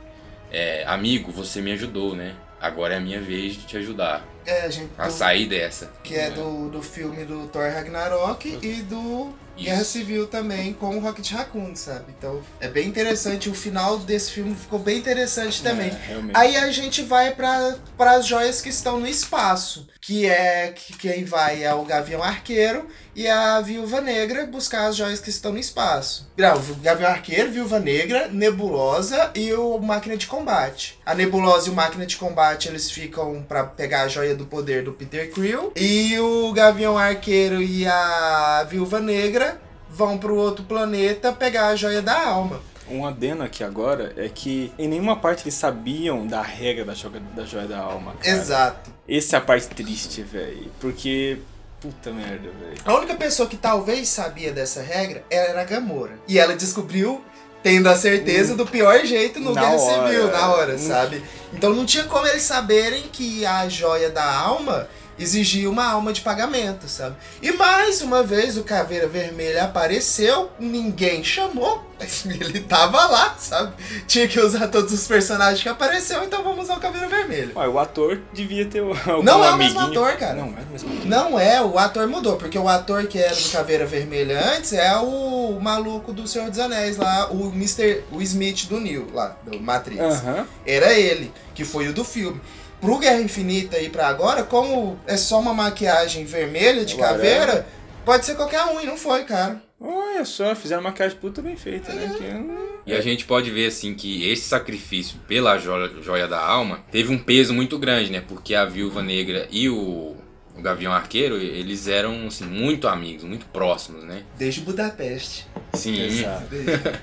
é, amigo, você me ajudou, né? Agora é a minha vez de te ajudar É, a gente. a do- sair dessa. Que é do, do filme do Thor Ragnarok e do Isso. Guerra Civil também com o Rocket Raccoon, sabe? Então é bem interessante. O final desse filme ficou bem interessante também. É. Aí a gente vai para as joias que estão no espaço, que é que quem vai é o Gavião Arqueiro e a Viúva Negra buscar as joias que estão no espaço. Não, o Gavião Arqueiro, Viúva Negra, Nebulosa e o Máquina de Combate. A Nebulosa e o Máquina de Combate eles ficam para pegar a joia do poder do Peter Quill e o Gavião Arqueiro e a Viúva Negra vão pro outro planeta pegar a joia da alma. Um adeno aqui agora é que em nenhuma parte eles sabiam da regra da joia da, joia da alma. Cara. Exato. Essa é a parte triste, velho. Porque. Puta merda, velho. A única pessoa que talvez sabia dessa regra era a Gamora. E ela descobriu tendo a certeza do pior jeito no Na Guerra hora. Civil, na hora, Hum. sabe? Então não tinha como eles saberem que a joia da alma exigia uma alma de pagamento, sabe? E mais uma vez o Caveira Vermelha apareceu, ninguém chamou, [laughs] ele tava lá, sabe? Tinha que usar todos os personagens que apareceu, então vamos usar o Caveira Vermelha. Ué, o ator devia ter algum Não é o amiguinho. mesmo ator, cara. Não, é o mesmo ator. Não é, o ator mudou, porque o ator que era do Caveira Vermelha antes é o maluco do Senhor dos Anéis lá, o Mr. o Smith do Neo, lá, do Matrix. Aham. Era ele, que foi o do filme. Pro Guerra Infinita aí pra agora, como é só uma maquiagem vermelha de Agora caveira, pode ser qualquer um, e não foi, cara. Olha só, fizeram uma maquiagem puta bem feita, né? Que, hum, E a gente pode ver assim que esse sacrifício pela joia, joia da alma teve um peso muito grande, né? Porque a Viúva Negra e o, o Gavião Arqueiro, eles eram assim, muito amigos, muito próximos, né? Desde Budapeste. Sim, Exato.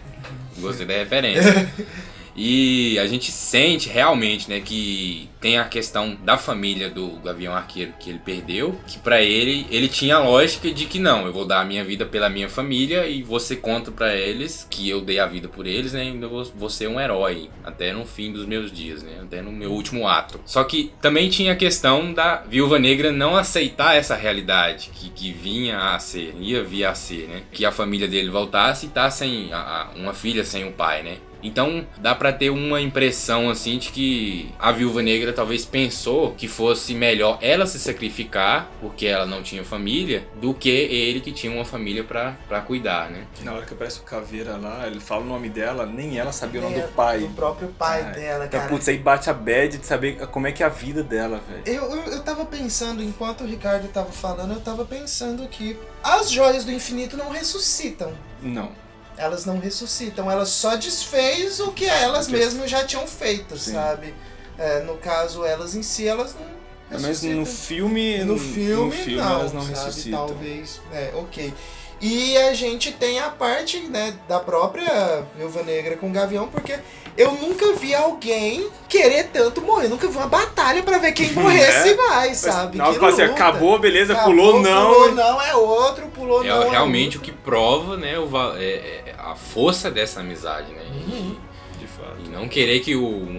[laughs] gostei da referência. [laughs] E a gente sente realmente, né, que tem a questão da família do Gavião Arqueiro que ele perdeu, que pra ele ele tinha a lógica de que não, eu vou dar a minha vida pela minha família e você conta pra eles que eu dei a vida por eles, né, e ainda vou, vou ser um herói até no fim dos meus dias, né, até no meu último ato. Só que também tinha a questão da Viúva Negra não aceitar essa realidade que, que vinha a ser, ia vir a ser, né, que a família dele voltasse e tá sem a- uma filha sem o pai, né. Então dá pra ter uma impressão assim de que a viúva negra talvez pensou que fosse melhor ela se sacrificar porque ela não tinha família do que ele que tinha uma família pra pra cuidar, né? Na hora que aparece o Caveira lá, ele fala o nome dela, nem ela sabia o nome do pai. Do próprio pai Ah, dela, Então, cara. putz, aí bate a bad de saber como é que é a vida dela, velho. Eu, eu, eu tava pensando, enquanto o Ricardo tava falando, eu tava pensando que as joias do infinito não ressuscitam. Não. Elas não ressuscitam, elas só desfez o que elas mesmas já tinham feito, Sim. sabe? É, no caso, elas em si, elas não Mas ressuscitam. no filme. no filme, não, elas não sabe? ressuscitam. Talvez, é, ok. E a gente tem a parte, né, da própria Viúva Negra com o Gavião, porque eu nunca vi alguém querer tanto morrer. Nunca vi uma batalha pra ver quem [laughs] morresse mais, sabe? Hora Que assim, acabou, beleza, Acabou, pulou, não. Pulou não é outro, pulou É não é realmente o outro. que prova, né, o, va- é- a força dessa amizade, né? Uhum. De fato. E, e não querer que o, um,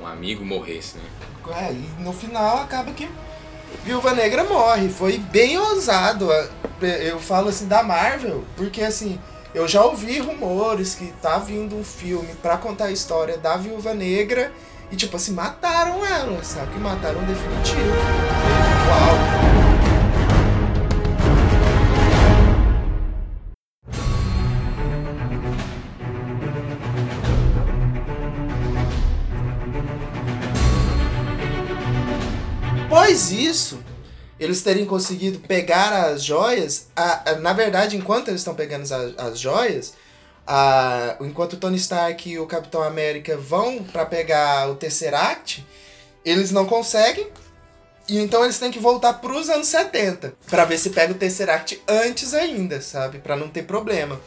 um amigo morresse, né? É, e no final acaba que Viúva Negra morre. Foi bem ousado. Eu falo assim da Marvel, porque assim, eu já ouvi rumores que tá vindo um filme pra contar a história da Viúva Negra e tipo assim, mataram ela, sabe? Que mataram definitivo. Uau. Isso, eles terem conseguido pegar as joias, a- a- na verdade, enquanto eles estão pegando as, as joias, a- enquanto o Tony Stark e o Capitão América vão pra pegar o Tesseract, eles não conseguem. E então eles têm que voltar pros anos 70 Pra ver se pega o Tesseract antes ainda, sabe? Pra não ter problema.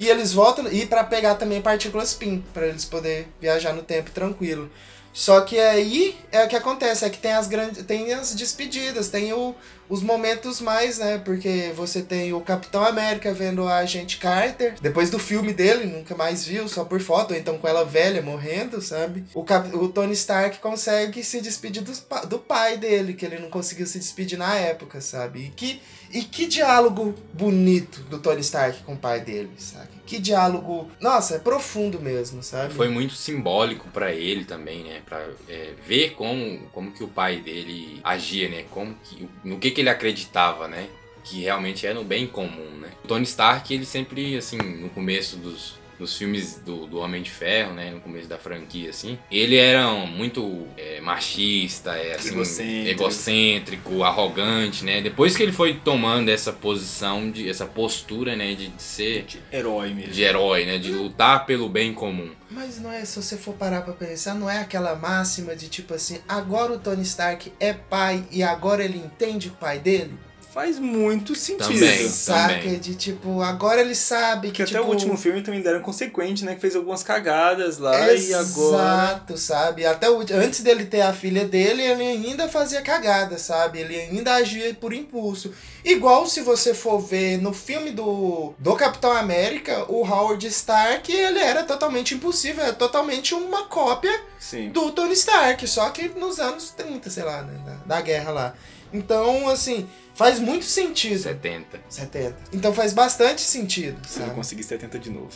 E eles voltam e pra pegar também partículas PIN, pra eles poder viajar no tempo tranquilo. Só que aí é o que acontece, é que tem as grandes, tem as despedidas, tem o, os momentos mais, né? Porque você tem o Capitão América vendo a agente Carter, depois do filme dele, nunca mais viu, só por foto, ou então com ela velha morrendo, sabe? O, Cap, o Tony Stark consegue se despedir pa- do pai dele, que ele não conseguiu se despedir na época, sabe? E que, e que diálogo bonito do Tony Stark com o pai dele, sabe? Que diálogo. Nossa, é profundo mesmo, sabe? Foi muito simbólico pra ele também, né? Pra é, ver como, como que o pai dele agia, né? Como que, no que, que ele acreditava, né? Que realmente é no bem comum, né? O Tony Stark, ele sempre, assim, no começo dos, dos filmes do, do Homem de Ferro, né? No começo da franquia, assim. Ele era um muito é, machista, é, assim, Egocêntrico. egocêntrico, arrogante, né? Depois que ele foi tomando essa posição, de, essa postura, né? De, de ser Herói mesmo. de herói, né? De lutar pelo bem comum. Mas não é, se você for parar pra pensar, não é aquela máxima de tipo assim, agora o Tony Stark é pai e agora ele entende o pai dele? Faz muito sentido. Também. Saca? também. De tipo, agora ele sabe que, Que até tipo, o último filme também deram consequente, né? Que fez algumas cagadas lá e agora. Exato, sabe? Até o, antes dele ter a filha dele, ele ainda fazia cagada, sabe? Ele ainda agia por impulso. Igual se você for ver no filme do, do Capitão América, o Howard Stark, ele era totalmente impulsivo, era totalmente uma cópia Sim. do Tony Stark, só que nos anos 30, sei lá, né? Da, da guerra lá. Então, assim, faz muito sentido. 70. 70. Então faz bastante sentido, Se eu conseguir 70 de novo.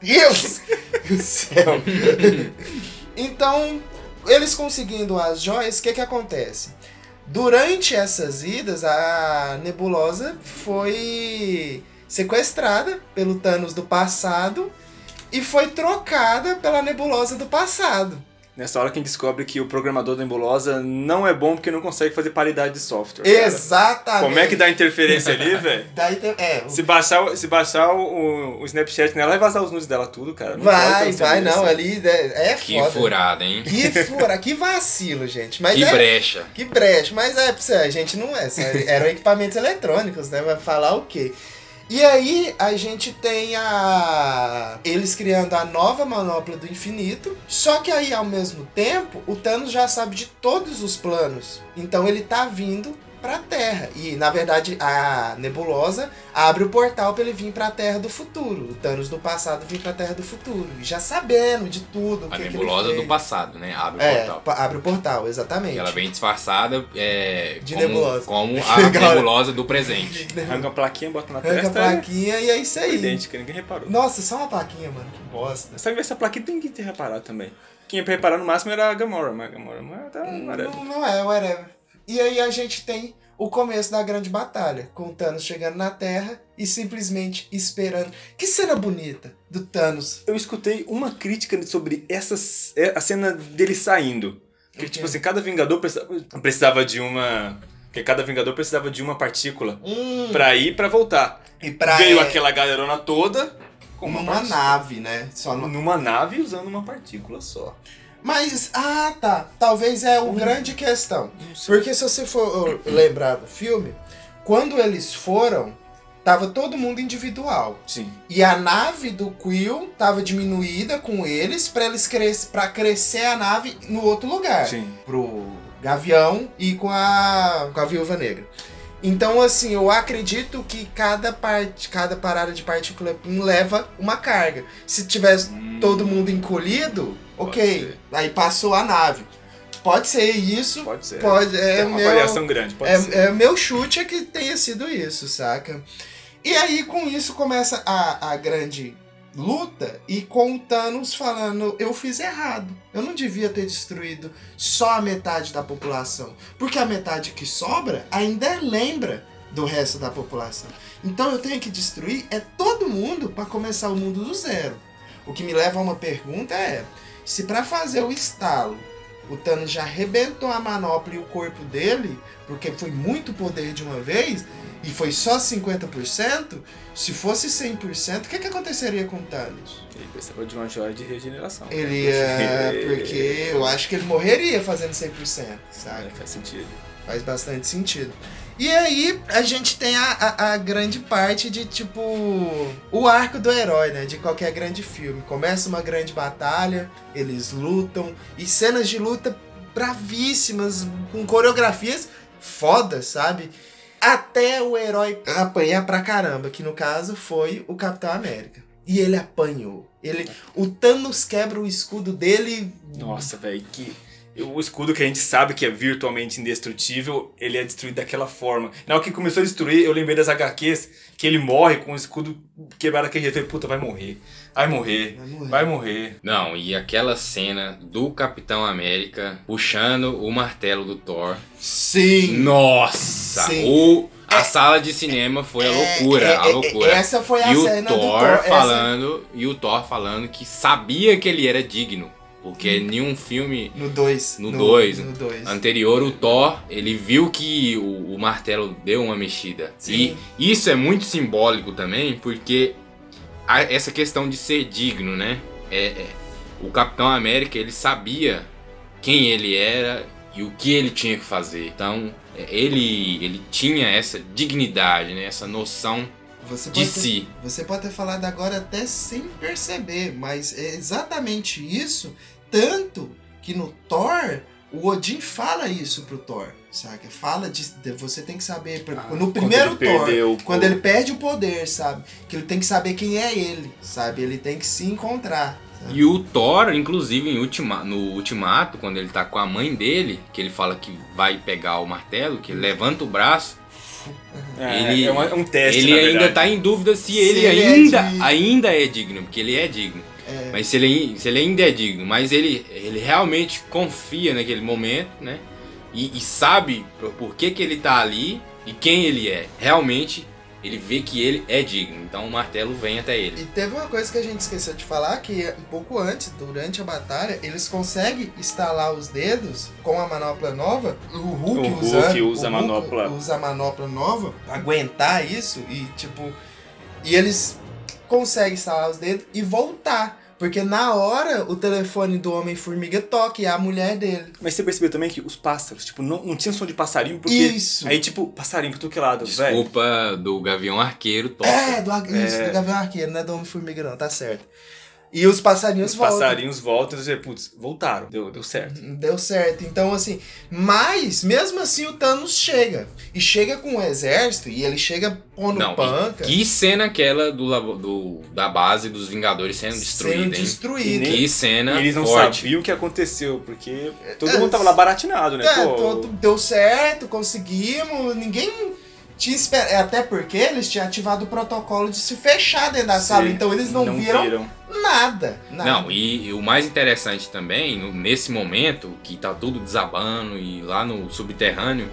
Deus [laughs] do céu. então, eles conseguindo as joias, o que que acontece? Durante essas idas, a nebulosa foi sequestrada pelo Thanos do passado e foi trocada pela nebulosa do passado. Nessa hora quem descobre que o programador da nebulosa não é bom porque não consegue fazer paridade de software. cara. Exatamente. Como é que dá interferência ali, [laughs] velho? Tem- é, o- Se baixar, o- se baixar o, o, Snapchat nela, vai vazar os nudes dela tudo, cara. Não vai, pode vai, não, ali é, é Que foda. furada, hein? Que fura, que vacilo, gente. Mas que é, brecha. Que brecha, mas é, a gente não é, eram equipamentos eletrônicos, né? Vai falar o quê? E aí a gente tem a. Eles criando a nova manopla do infinito. Só que aí, ao mesmo tempo, o Thanos já sabe de todos os planos. Então ele tá vindo pra Terra. E na verdade a nebulosa abre o portal pra ele vir pra Terra do futuro. O Thanos do passado vir pra Terra do futuro. E Já sabendo de tudo. A que que ele nebulosa do passado, né? Abre o É, portal. abre o portal, exatamente. Ela vem disfarçada é, De como, nebulosa. como [laughs] a Legal. nebulosa do presente. [laughs] Arranca uma plaquinha, bota na Arranca a testa. plaquinha e é isso É aí. idêntica, ninguém reparou. Nossa, só uma plaquinha, mano. Que bosta. Só que essa plaquinha tem que ter reparado também. Quem ia reparar no máximo era a Gamora, mas a Gamora não tá whatever. Não, não é, whatever. E aí a gente tem o começo da grande batalha, com o Thanos chegando na Terra e simplesmente esperando. Que cena bonita do Thanos. Eu escutei uma crítica sobre essa é, a cena dele saindo. Que, O quê? tipo assim, cada Vingador precisava, de uma. Que cada Vingador precisava de uma partícula Hum, pra ir e pra voltar. e pra Veio é, aquela galerona toda com uma, numa partícula. nave, né? Só numa... Numa nave usando uma partícula só. Mas, ah, tá. Talvez é o grande questão. Porque se você for uh, lembrar do filme, quando eles foram, tava todo mundo individual. Sim. E a nave do Quill tava diminuída com eles pra eles cres para crescer a nave no outro lugar. Sim. Pro Gavião e com a com a Viúva Negra. Então assim, eu acredito que cada parte, cada parada de partícula leva uma carga. Se tivesse todo mundo encolhido, OK. Aí passou a nave. Pode ser isso. Pode ser. Pode, é Tem uma meu- variação grande, pode ser. é, é, meu chute é que tenha sido isso, saca? E aí, com isso, começa a, a grande luta e com o Thanos falando: eu fiz errado. Eu não devia ter destruído só a metade da população. Porque a metade que sobra ainda lembra do resto da população. Então eu tenho que destruir é todo mundo para começar o mundo do zero. O que me leva a uma pergunta é: se para fazer o estalo o Thanos já arrebentou a manopla e o corpo dele, porque foi muito poder de uma vez, e foi só 50%, se fosse 100%, o que, que aconteceria com o Thanos? Ele precisava de uma joia de regeneração. Ele ia. [laughs] Porque eu acho que ele morreria fazendo 100%, sabe? É, faz sentido. Faz bastante sentido. E aí a gente tem a, a, a grande parte de tipo. O arco do herói, né? De qualquer grande filme. Começa uma grande batalha, eles lutam, e cenas de luta bravíssimas, com coreografias fodas, sabe? Até o herói apanhar pra caramba, que no caso foi o Capitão América. E ele apanhou. Ele, o Thanos quebra o escudo dele. Nossa, velho, que. O escudo que a gente sabe que é virtualmente indestrutível, ele é destruído daquela forma. Na hora que começou a destruir, eu lembrei das HQs que ele morre com o escudo quebrado daquele jeito. Eu falei, puta, vai morrer. Vai morrer. Vai morrer. Vai morrer. Não, e aquela cena do Capitão América puxando o martelo do Thor. Sim! Nossa! Sim. O, a sala de cinema foi a É, loucura, é, a é, loucura. essa foi a e o cena do Thor Thor, essa- falando, e o Thor falando que sabia que ele era digno, porque Hum. nenhum filme No 2. No dois. No 2. anterior o Thor, ele viu que o, o martelo deu uma mexida. Sim. E isso é muito simbólico também, porque a- essa questão de ser digno, né? É, é- o Capitão América, ele sabia quem ele era e o que ele tinha que fazer. Então, é, ele, ele tinha essa dignidade, né? Essa noção Você de ter, si. você pode ter falado agora até sem perceber, mas é exatamente isso. Tanto que no Thor, o Odin fala isso pro Thor, saca? Fala de, de- você tem que saber. Ah, no quando primeiro ele Thor, quando ele perde o poder, sabe? Que ele tem que saber quem é ele, sabe? Ele tem que se encontrar. sabe? E o Thor, inclusive, em ultima, no Ultimato, quando ele tá com a mãe dele, que ele fala que vai pegar o martelo, que ele levanta o braço, É, Ele- é uma- um teste, ele na ainda verdade. tá em dúvida se, Se ele, ele é ainda, digno. ainda é digno, porque ele é digno. É. Mas se ele, se ele ainda é digno, mas ele, ele realmente confia naquele momento, né? E, e sabe por, por que, que ele tá ali e quem ele é. Realmente, ele vê que ele é digno. Então o martelo vem até ele. E teve uma coisa que a gente esqueceu de falar, que um pouco antes, durante a batalha, eles conseguem instalar os dedos com a manopla nova. O Hulk, O Hulk usa, usa a o Hulk manopla. usa a manopla nova pra aguentar isso e tipo. E eles conseguem instalar os dedos e voltar. Porque na hora o telefone do Homem-Formiga toca e é a mulher dele. Mas você percebeu também que os pássaros, tipo, não, não tinha som de passarinho, porque. Isso. Aí, tipo, passarinho pra todo que lado, velho. Desculpa do Gavião Arqueiro, toca. É, do, isso, do Gavião Arqueiro, não é do Homem-Formiga, não, tá certo. E os passarinhos Os voltam. passarinhos voltam e você, putz, voltaram. Deu, deu certo. Deu certo. Então, assim, mas mesmo assim o Thanos chega. E chega com o exército e ele chega pondo Não, panca. e que cena aquela do, do- da base dos Vingadores sendo destruída, sendo. E Que cena E eles não forte. sabiam o que aconteceu, porque todo É, mundo tava lá baratinado, né? É, Pô, todo- deu certo, conseguimos, ninguém tinha esperado. Até porque eles tinham ativado o protocolo de se fechar dentro da Sim, sala, então eles não, viram, nada. nada. Não, e, e o mais interessante também, no- nesse momento, que tá tudo desabando e lá no subterrâneo,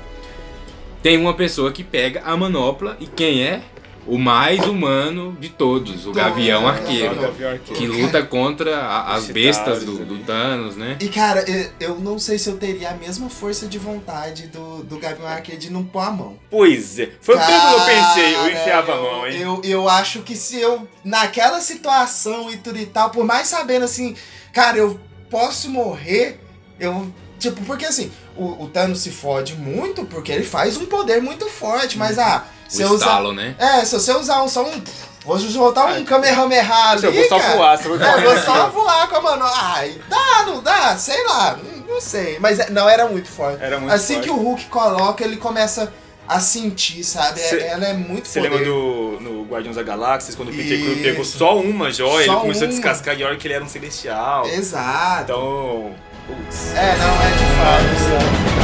tem uma pessoa que pega a manopla e quem é? O mais humano de todos, o Gavião é, Arqueiro. Gavião Arqueiro. Que luta contra a- as bestas do, do Thanos, né? E cara, eu- eu não sei se eu teria a mesma força de vontade do, do Gavião Arqueiro de não pôr a mão. Pois é. Foi o que eu pensei, eu Cara, enfiava a eu- mão, hein? Eu, eu acho que se eu, naquela situação e tudo e tal, por mais sabendo assim, cara, eu posso morrer, eu. Tipo, porque assim, o, o Thanos se fode muito porque ele faz um poder muito forte, mas ah, se eu O usar. estalo, né? É, se você usar um, só um. Vou soltar um Kamehameha ali. Eu vou só cara. voar, só vou É, vou correr só voar com a mano. Ai, dá, não dá, sei lá, não, não sei. Mas é- não, era muito forte. Era muito assim forte. que o Hulk coloca, ele começa a sentir, sabe? É- Cê- ela é muito Você lembra do no Guardiões da Galáxia, quando o Peter Quill Isso. pegou só uma joia, Só ele começou uma. a descascar e a hora que ele era um celestial. Exato. Então, putz. É, não, é de fato.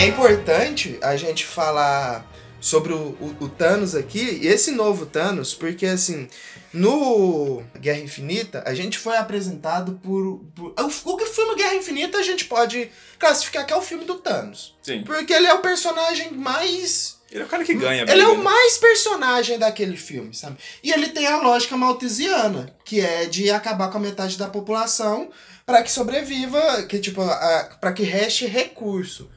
É importante a gente falar sobre o, o- o Thanos aqui, e esse novo Thanos, porque assim, no Guerra Infinita, a gente foi apresentado por. por o, o filme Guerra Infinita a gente pode classificar que é o filme do Thanos. Sim. Porque ele é o personagem mais Ele é o cara que ganha, Ele é o né? mais personagem daquele filme, sabe? E ele tem a lógica maltesiana, que é de acabar com a metade da população para que sobreviva, que tipo, para que reste recurso.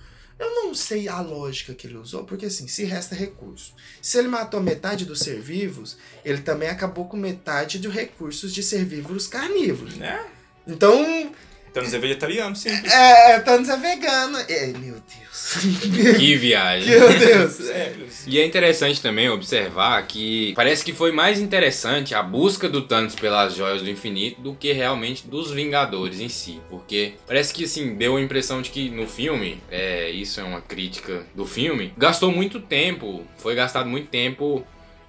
Eu não sei a lógica que ele usou, porque assim, se resta recurso. Se ele matou metade dos ser vivos, ele também acabou com metade dos recursos de ser vivos carnívoros. Né? Então, Thanos é vegetariano, simples. é, Thanos é vegano. É, meu Deus. [laughs] Que viagem. meu Deus. [laughs] Simples. E é interessante também observar que parece que foi mais interessante a busca do Thanos pelas joias do infinito do que realmente dos Vingadores em si. Porque parece que assim, deu a impressão de que no filme, é, isso é uma crítica do filme, gastou muito tempo, foi gastado muito tempo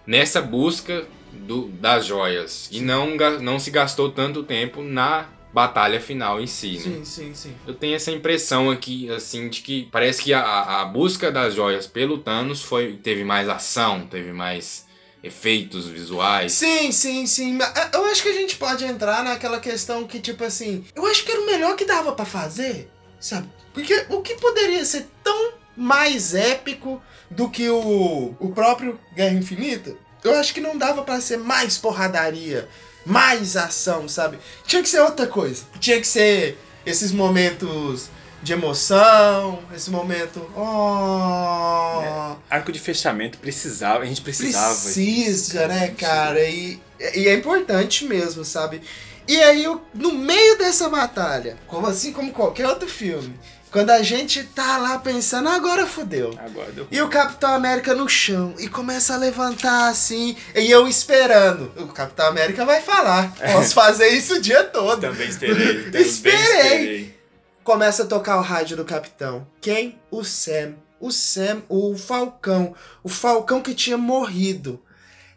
nessa busca do- das joias. E não, não se gastou tanto tempo na batalha final em si, né? Sim, sim, sim. Eu tenho essa impressão aqui, assim, de que parece que a, a busca das joias pelo Thanos foi, teve mais ação, teve mais efeitos visuais. Sim, sim, sim. Ah, Eu acho que a gente pode entrar naquela questão que, tipo assim, eu acho que era o melhor que dava pra fazer, sabe? Porque o que poderia ser tão mais épico do que o, o próprio Guerra Infinita? Eu acho que não dava pra ser mais porradaria, mais ação, sabe? Tinha que ser outra coisa. Tinha que ser esses momentos de emoção, esse momento. Oh, Arco de fechamento precisava, a gente precisava. Precisa, né, cara? E, e é importante mesmo, sabe? E aí, no meio dessa batalha, como assim como qualquer outro filme, quando a gente tá lá pensando, agora fodeu. Agora deu. E o Capitão América no chão e começa a levantar assim, e eu esperando. O Capitão América vai falar. Posso fazer isso o dia todo. Também esperei. Também [laughs] Esperei. esperei. Começa a tocar o rádio do capitão. Quem? O Sam. O Sam, o Falcão. O Falcão que tinha morrido.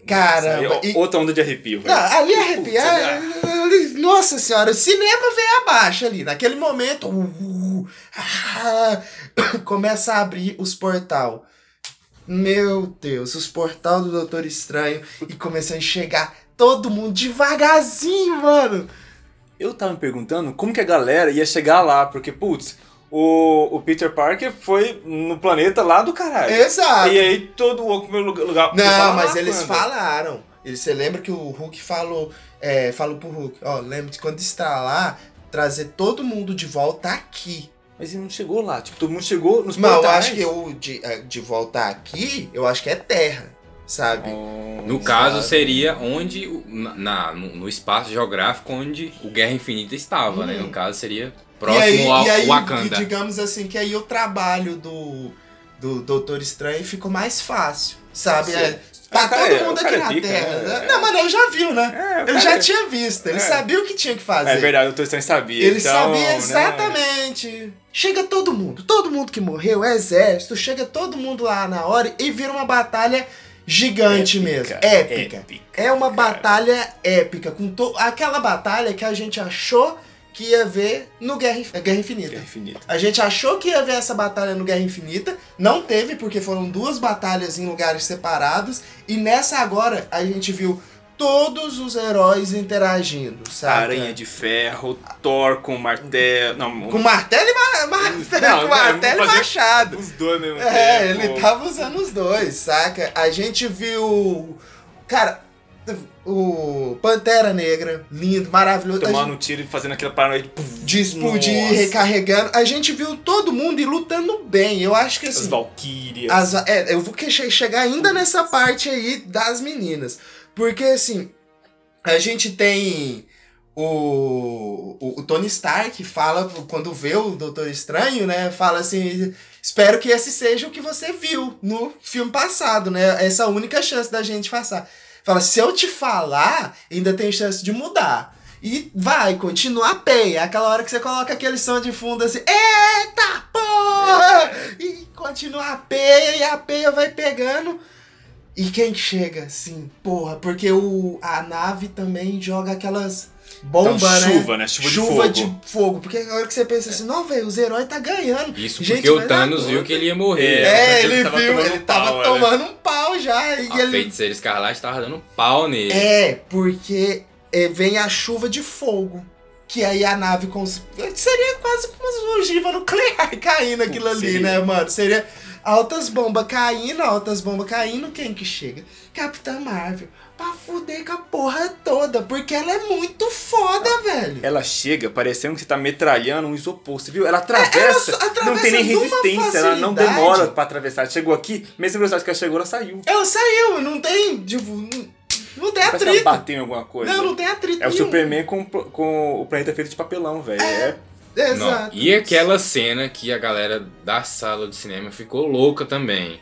Caramba. Aí, e- Outra onda de arrepio. Não, ali arrepiar. ali- Nossa senhora, o cinema veio abaixo ali. Naquele momento. uh, ah, [coughs] começa a abrir os portal. Meu Deus, os portal do Doutor Estranho. E começa a enxergar todo mundo devagarzinho, mano. Eu tava me perguntando como que a galera ia chegar lá, porque, putz, o, o Peter Parker foi no planeta lá do caralho. Exato. E aí todo o primeiro lugar. Não, lá mas quando? eles falaram. Ele- Você lembra que o Hulk falou, é, falou pro Hulk, ó, lembra de quando estralar, trazer todo mundo de volta aqui. Mas ele não chegou lá. Tipo, todo mundo chegou nos Mas eu portais. acho que o de, é, de volta aqui, eu acho que é terra, sabe? Oh, No caso, seria onde, na, na- no, espaço geográfico onde o Guerra Infinita estava, né? No caso, seria próximo e aí, ao e aí, Wakanda. e digamos assim, que aí o trabalho do, do Doutor Estranho ficou mais fácil, sabe? É, tá Ah, cara, todo é, mundo o aqui é na pica, Terra. é, né? é. Não, mas ele já viu, né? É, ele cara já é- tinha visto, ele é. sabia o que tinha que fazer. É verdade, o Estranho sabia. Ele então, sabia né? exatamente. Chega todo mundo, todo mundo que morreu, exército, chega todo mundo lá na hora e vira uma batalha gigante Épica, mesmo. Épica. épica, É uma cara. batalha épica. com to... Aquela batalha que a gente achou que ia ver no Guerra, Guerra Infinita. Guerra Infinita. A gente achou que ia ver essa batalha no Guerra Infinita, não teve, porque foram duas batalhas em lugares separados, e nessa agora a gente viu todos os heróis interagindo, sabe? Aranha de Ferro, Thor com martelo. Não, Com martelo e, ma martelo, Não, com martelo e machado. os dois mesmo É, tempo. ele tava usando os dois, saca? A gente viu. Cara, o Pantera Negra, lindo, maravilhoso. Tomando gente- um tiro e fazendo aquela paranoia de. de explodir, Nossa. recarregando. A gente viu todo mundo e lutando bem. Eu acho que As assim. Valkyrias. As, é, eu vou chegar ainda nessa parte aí das meninas. Porque, assim, a gente tem o, o, o Tony Stark fala, quando vê o Doutor Estranho, né? Fala assim: espero que esse seja o que você viu no filme passado, né? Essa é a única chance da gente passar. Fala, se eu te falar, ainda tem chance de mudar. E vai, continua a peia. Aquela hora que você coloca aquele som de fundo assim, eita porra! E continua a peia e a peia vai pegando. E quem chega, assim, porra, porque o, a nave também joga aquelas bombas, Então, né? chuva, né? Chuva de fogo. fogo. Porque a hora que você pensa assim, não, velho, os heróis tá ganhando. Isso Gente, porque o Thanos viu que ele ia morrer. É, ele ele tava viu, tomando ele um tava pau, né? tomando um pau já. E A ele feiticeira escarlate tava dando pau nele. é, porque é, vem a chuva de fogo. Que aí a nave cons... Seria quase como uma ogiva nuclear [laughs] caindo aquilo ali, Seria. né, mano? Seria. altas bombas caindo, altas bombas caindo, quem que chega? Capitã Marvel. Pra fuder com a porra toda, porque ela é muito foda, velho. Ela chega parecendo que você tá metralhando um isopor, você viu? Ela atravessa, É, ela atravessa não tem nem resistência, ela não demora pra atravessar. Chegou aqui, mesmo velocidade que ela chegou, ela saiu. Ela saiu, não tem, tipo, não, não tem Parece que ela atrito. bateu em alguma coisa. Não, não tem atrito É o nenhum. Superman com, com o planeta feito de papelão, velho. É. Não, Exato. E aquela cena que a galera da sala de cinema ficou louca também.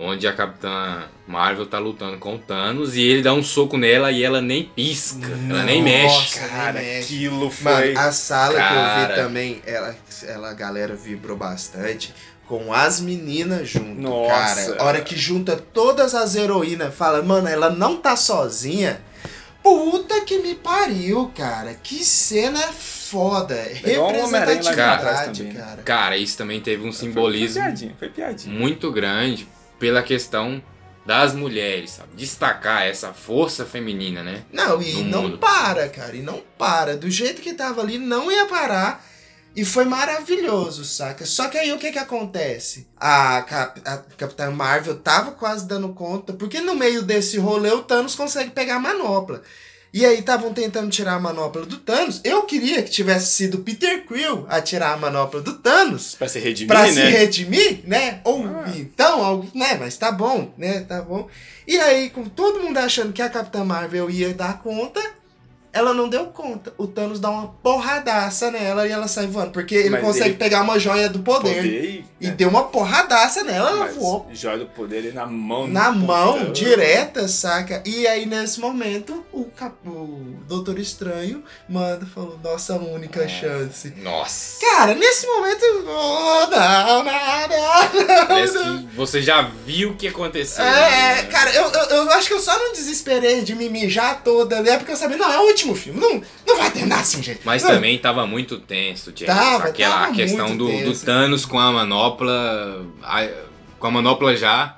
Onde a Capitã Marvel tá lutando com o Thanos e ele dá um soco nela e ela nem pisca, ela nem mexe. Nossa, Cara, nem mexe. aquilo foi. Mano, a sala que eu Cara. vi também, ela, ela, a galera vibrou bastante com as meninas junto, Nossa. cara. A hora que junta todas as heroínas, fala, mano, ela não tá sozinha. Puta que me pariu, cara. Que cena foda. atrás Representatividade, também, né? cara. Cara, isso também teve um Foi simbolismo piadinha, foi piadinha. muito grande pela questão das mulheres, sabe? Destacar essa força feminina, né? Não, e não mundo. para, cara. E não para. Do jeito que tava ali, não ia parar. E foi maravilhoso, saca? Só que aí o que que acontece? A, Cap a Capitã Marvel tava quase dando conta, porque no meio desse rolê o Thanos consegue pegar a manopla. E aí estavam tentando tirar a manopla do Thanos. Eu queria que tivesse sido Peter Quill a tirar a manopla do Thanos Pra se redimir, pra né? se redimir, né? Ou então, algo, né? Mas tá bom, né? Tá bom. E aí, com todo mundo achando que a Capitã Marvel ia dar conta, ela não deu conta. O Thanos dá uma porradaça nela e ela sai voando. Porque ele Mas consegue ele- pegar uma joia do poder. Poder e. Né? doutor uma porradaça nela, ela Mas voou. Joia do poder ele na mão. Na mão, direta, saca? E aí, nesse momento, o, cap... o Doutor Estranho manda e falou: nossa única chance. Nossa. Cara, nesse momento. Oh, não, não, não, Parece não. que você já viu o que aconteceu. É, né? cara, eu, eu, eu acho que eu só não desesperei de me mijar toda ali, é porque eu sabia, não, é o último filme, não, não vai terminar assim, gente. Mas Não, também tava muito tenso, James. Tava, Aquela tava questão muito do, do. Thanos com a manopla. a- com a manopla já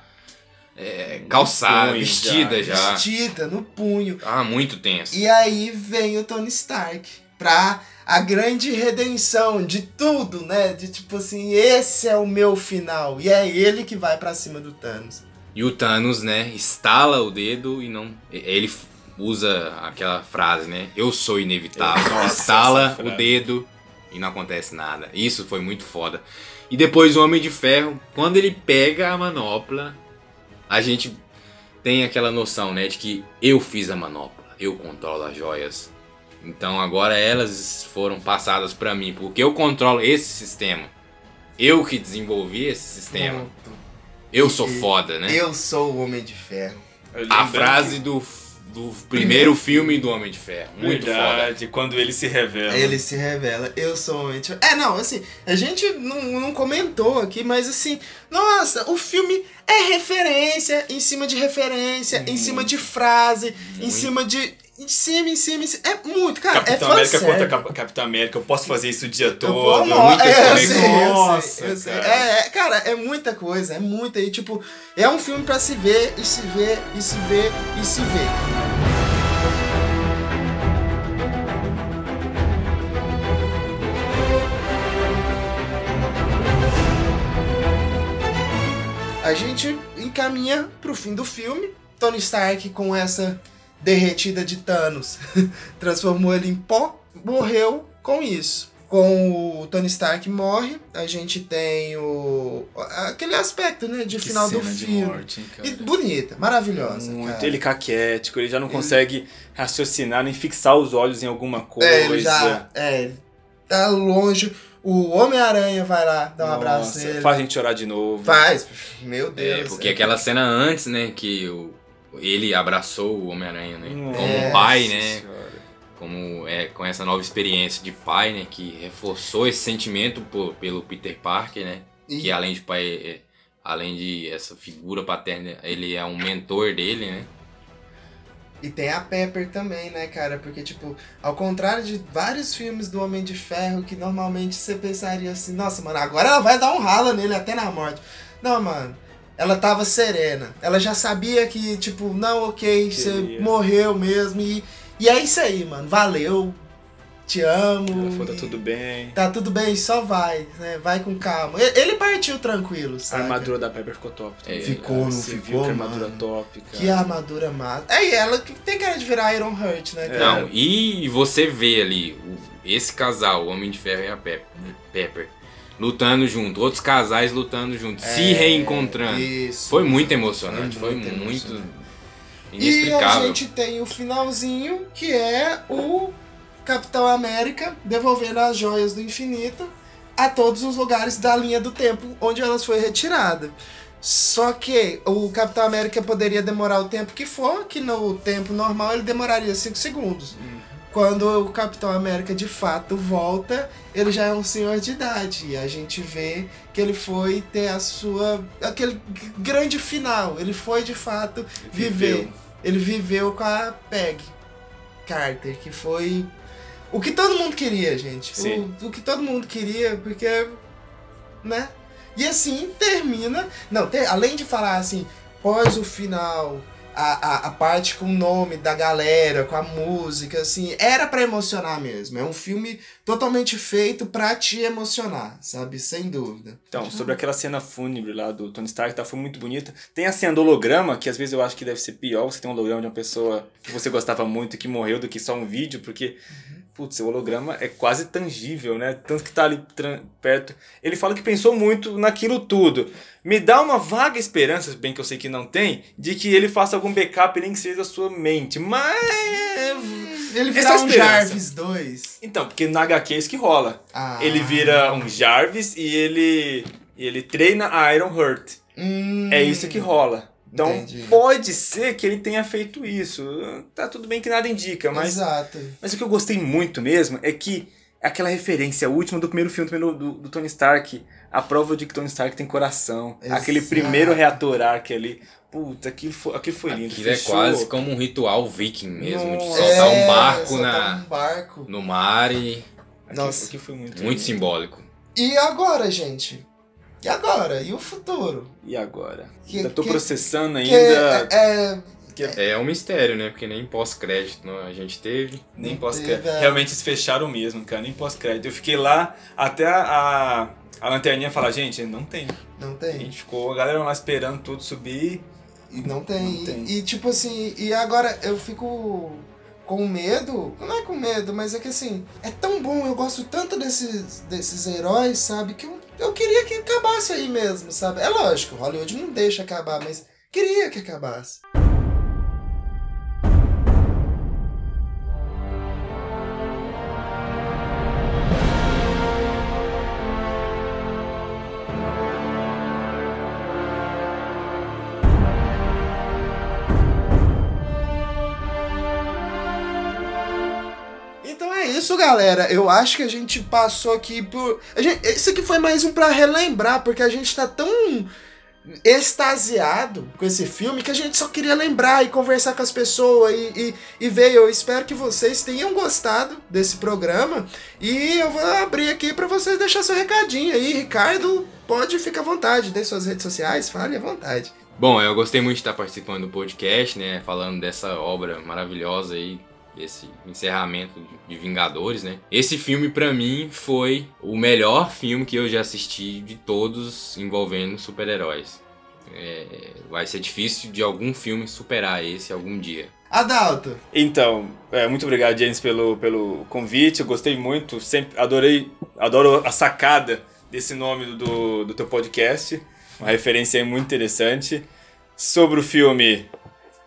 é, calçada, punho, vestida já. já. Vestida no punho. Ah, muito tenso. E aí vem o Tony Stark pra a grande redenção de tudo, né? De tipo assim, esse é o meu final. E é ele que vai pra cima do Thanos. E o Thanos, né, estala o dedo e não. Ele usa aquela frase, né? Eu sou inevitável. Nossa, estala o dedo e não acontece nada. Isso foi muito foda. E depois o Homem de Ferro, quando ele pega a manopla, a gente tem aquela noção, né, de que eu fiz a manopla, eu controlo as joias. Então agora elas foram passadas pra mim, porque eu controlo esse sistema. Eu que desenvolvi esse sistema. Eu sou foda, né? Eu sou o Homem de Ferro. A frase do, do primeiro filme do Homem de Ferro. Muito foda. Verdade, quando ele se revela. Ele se revela, eu sou o Homem de Ferro. É, não, assim, a gente não, não comentou aqui, mas assim, nossa, o filme é referência em cima de referência, em cima de frase, em cima de. Em cima, em cima, em cima. É muito, cara. Capitão é América contra Cap- Capitão América, eu posso fazer isso o dia Eu todo. é, eu conexões. sei, eu sei, Nossa, eu sei. cara. É, é, cara, é muita coisa, é muita. E tipo, é um filme pra se ver, e se ver, e se ver, e se ver. A gente encaminha pro fim do filme. Tony Stark com essa derretida de Thanos [laughs] transformou ele em pó, morreu com isso. Com o Tony Stark morre, a gente tem o aquele aspecto, né, de Que final do filme. morte, hein, cara. E bonita, maravilhosa, Muito. cara. Ele caquético, ele já não consegue raciocinar nem fixar os olhos em alguma coisa. É, ele já, é, ele tá longe. O Homem-Aranha vai lá dar um abraço Nossa, nele. Faz a gente chorar de novo. Faz, meu Deus. É, porque aquela cena antes, né, que o, ele abraçou o Homem-Aranha, né? Como É. pai, né? Senhora. Como é, com essa nova experiência de pai, né? Que reforçou esse sentimento por- pelo Peter Parker, né? E- Que além de pai, é- além de essa figura paterna, ele é um mentor dele, né? E tem a Pepper também, né, cara? Porque, tipo, ao contrário de vários filmes do Homem de Ferro, que normalmente você pensaria assim, nossa, mano, agora ela vai dar um rala nele até na morte. Não, mano. Ela tava serena. Ela já sabia que, tipo, não, ok, você morreu mesmo. E, e é isso aí, mano. Valeu. te amo. Ela falou, tá tudo bem. Tá tudo bem, só vai, né? Vai com calma. Ele partiu tranquilo, A sabe? armadura da Pepper ficou top. também. Ficou, não ficou, viu que a armadura mano? top, cara. Que armadura massa. É, e ela que tem cara de virar Iron Heart, né? cara? Não, e você vê ali esse casal, o Homem de Ferro e a Pep- Pepper, lutando junto, outros casais lutando junto, se É, reencontrando. Isso. Foi muito emocionante, Foi foi muito muito, emocionante. E a inexplicável. gente tem o finalzinho, que é o Capitão América devolvendo as joias do infinito a todos os lugares da linha do tempo onde elas foi retirada. Só que o Capitão América poderia demorar o tempo que for, que no tempo normal ele demoraria 5 segundos. Quando o Capitão América de fato volta, ele já é um senhor de idade. E a gente vê que ele foi ter a sua. aquele grande final. Ele foi de fato viver. Viveu. Ele viveu com a Peg Carter, que foi o que todo mundo queria, gente. Sim. O, o que todo mundo queria, porque. né? E assim termina. Não, te- além de falar assim, pós o final, a, a, a parte com o nome da galera, com a música, assim, era pra emocionar mesmo. É um filme totalmente feito pra te emocionar, sabe? Sem dúvida. Então, sobre aquela cena fúnebre lá do Tony Stark, tá, foi muito bonita. Tem a cena do holograma, que às vezes eu acho que deve ser pior você ter um holograma de uma pessoa que você gostava muito e que morreu do que só um vídeo, porque, putz, o holograma é quase tangível, né? Tanto que tá ali perto. Ele fala que pensou muito naquilo tudo. Me dá uma vaga esperança, bem que eu sei que não tem, de que ele faça algum backup, nem que seja da sua mente. Mas. Ele Essa virar é a um. Jarvis 2. Então, porque na HQ é isso que rola. Ah. Ele vira um Jarvis e ele, e ele treina a Iron Heart. Hum, É isso que rola. Então Entendi. pode ser que ele tenha feito isso. Tá tudo bem que nada indica, mas, Exato. mas o que eu gostei muito mesmo é que aquela referência última do primeiro filme do, do, do Tony Stark, a prova de que Tony Stark tem coração. Exato. Aquele primeiro reator arc ali. Puta, aquilo foi, aquilo foi lindo. Aquilo é Fechou. quase como um ritual viking mesmo, de Nossa. soltar É, um barco soltar na, um barco. no mar e Aquilo, Nossa. aquilo foi muito, muito lindo. simbólico. E agora, gente? E agora? E o futuro? E agora? Que- ainda tô que- processando Que ainda. é, É um mistério, né? Porque nem pós-crédito a gente teve. Nem pós-crédito. é. Realmente eles fecharam mesmo, cara. Nem pós-crédito. Eu fiquei lá até a, a, a lanterninha falar, gente, não tem. não A tem. gente ficou, a galera lá esperando tudo subir. E não tem. Não tem. E, e, tipo assim, e agora eu fico com medo. Não é com medo, mas é que assim, é tão bom, eu gosto tanto desses, desses heróis, sabe? Que eu, eu queria que acabasse aí mesmo, sabe? É lógico, Hollywood não deixa acabar, mas queria que acabasse. Isso, galera. Eu acho que a gente passou aqui por. Gente... Esse aqui foi mais um pra relembrar, porque a gente tá tão extasiado com esse filme que a gente só queria lembrar e conversar com as pessoas e, e, e ver. Eu espero que vocês tenham gostado desse programa. E eu vou abrir aqui pra vocês deixar seu recadinho aí. Ricardo, pode ficar à vontade. Dê suas redes sociais, fale à vontade. Bom, eu gostei muito de estar participando do podcast, né? Falando dessa obra maravilhosa aí, desse encerramento de Vingadores, né? Esse filme, pra mim, foi o melhor filme que eu já assisti de todos envolvendo super-heróis. É, vai ser difícil de algum filme superar esse algum dia. Adalto. Então, é, muito obrigado, James, pelo, pelo convite. Eu gostei muito. Sempre adorei, adoro a sacada desse nome do, do teu podcast. Uma referência aí muito interessante. Sobre o filme,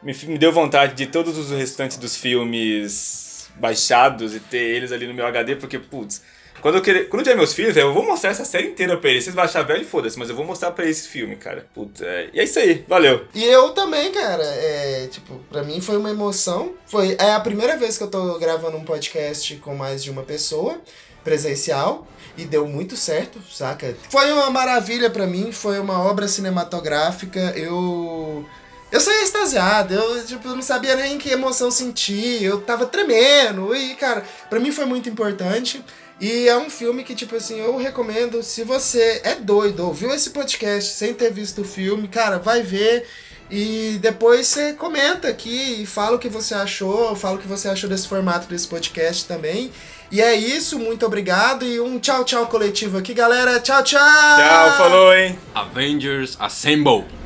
me, me deu vontade de todos os restantes dos filmes baixados e ter eles ali no meu HD, porque, putz, quando eu, querer, quando eu tiver meus filhos, eu vou mostrar essa série inteira pra eles. Vocês vão achar velho, foda-se, mas eu vou mostrar pra esse filme, cara. Putz, é, e é isso aí, valeu. E eu também, cara, é, tipo, pra mim foi uma emoção. Foi, é a primeira vez que eu tô gravando um podcast com mais de uma pessoa, presencial, e deu muito certo, saca? Foi uma maravilha pra mim, foi uma obra cinematográfica, eu... Eu saí extasiado, eu tipo, não sabia nem que emoção sentir, eu tava tremendo, e cara, pra mim foi muito importante. E é um filme que, tipo assim, eu recomendo, se você é doido, ouviu esse podcast sem ter visto o filme, cara, vai ver. E depois você comenta aqui e fala o que você achou, fala o que você achou desse formato desse podcast também. E é isso, muito obrigado e um tchau, tchau coletivo aqui, galera. Tchau, tchau! Tchau, falou, hein? Avengers Assemble!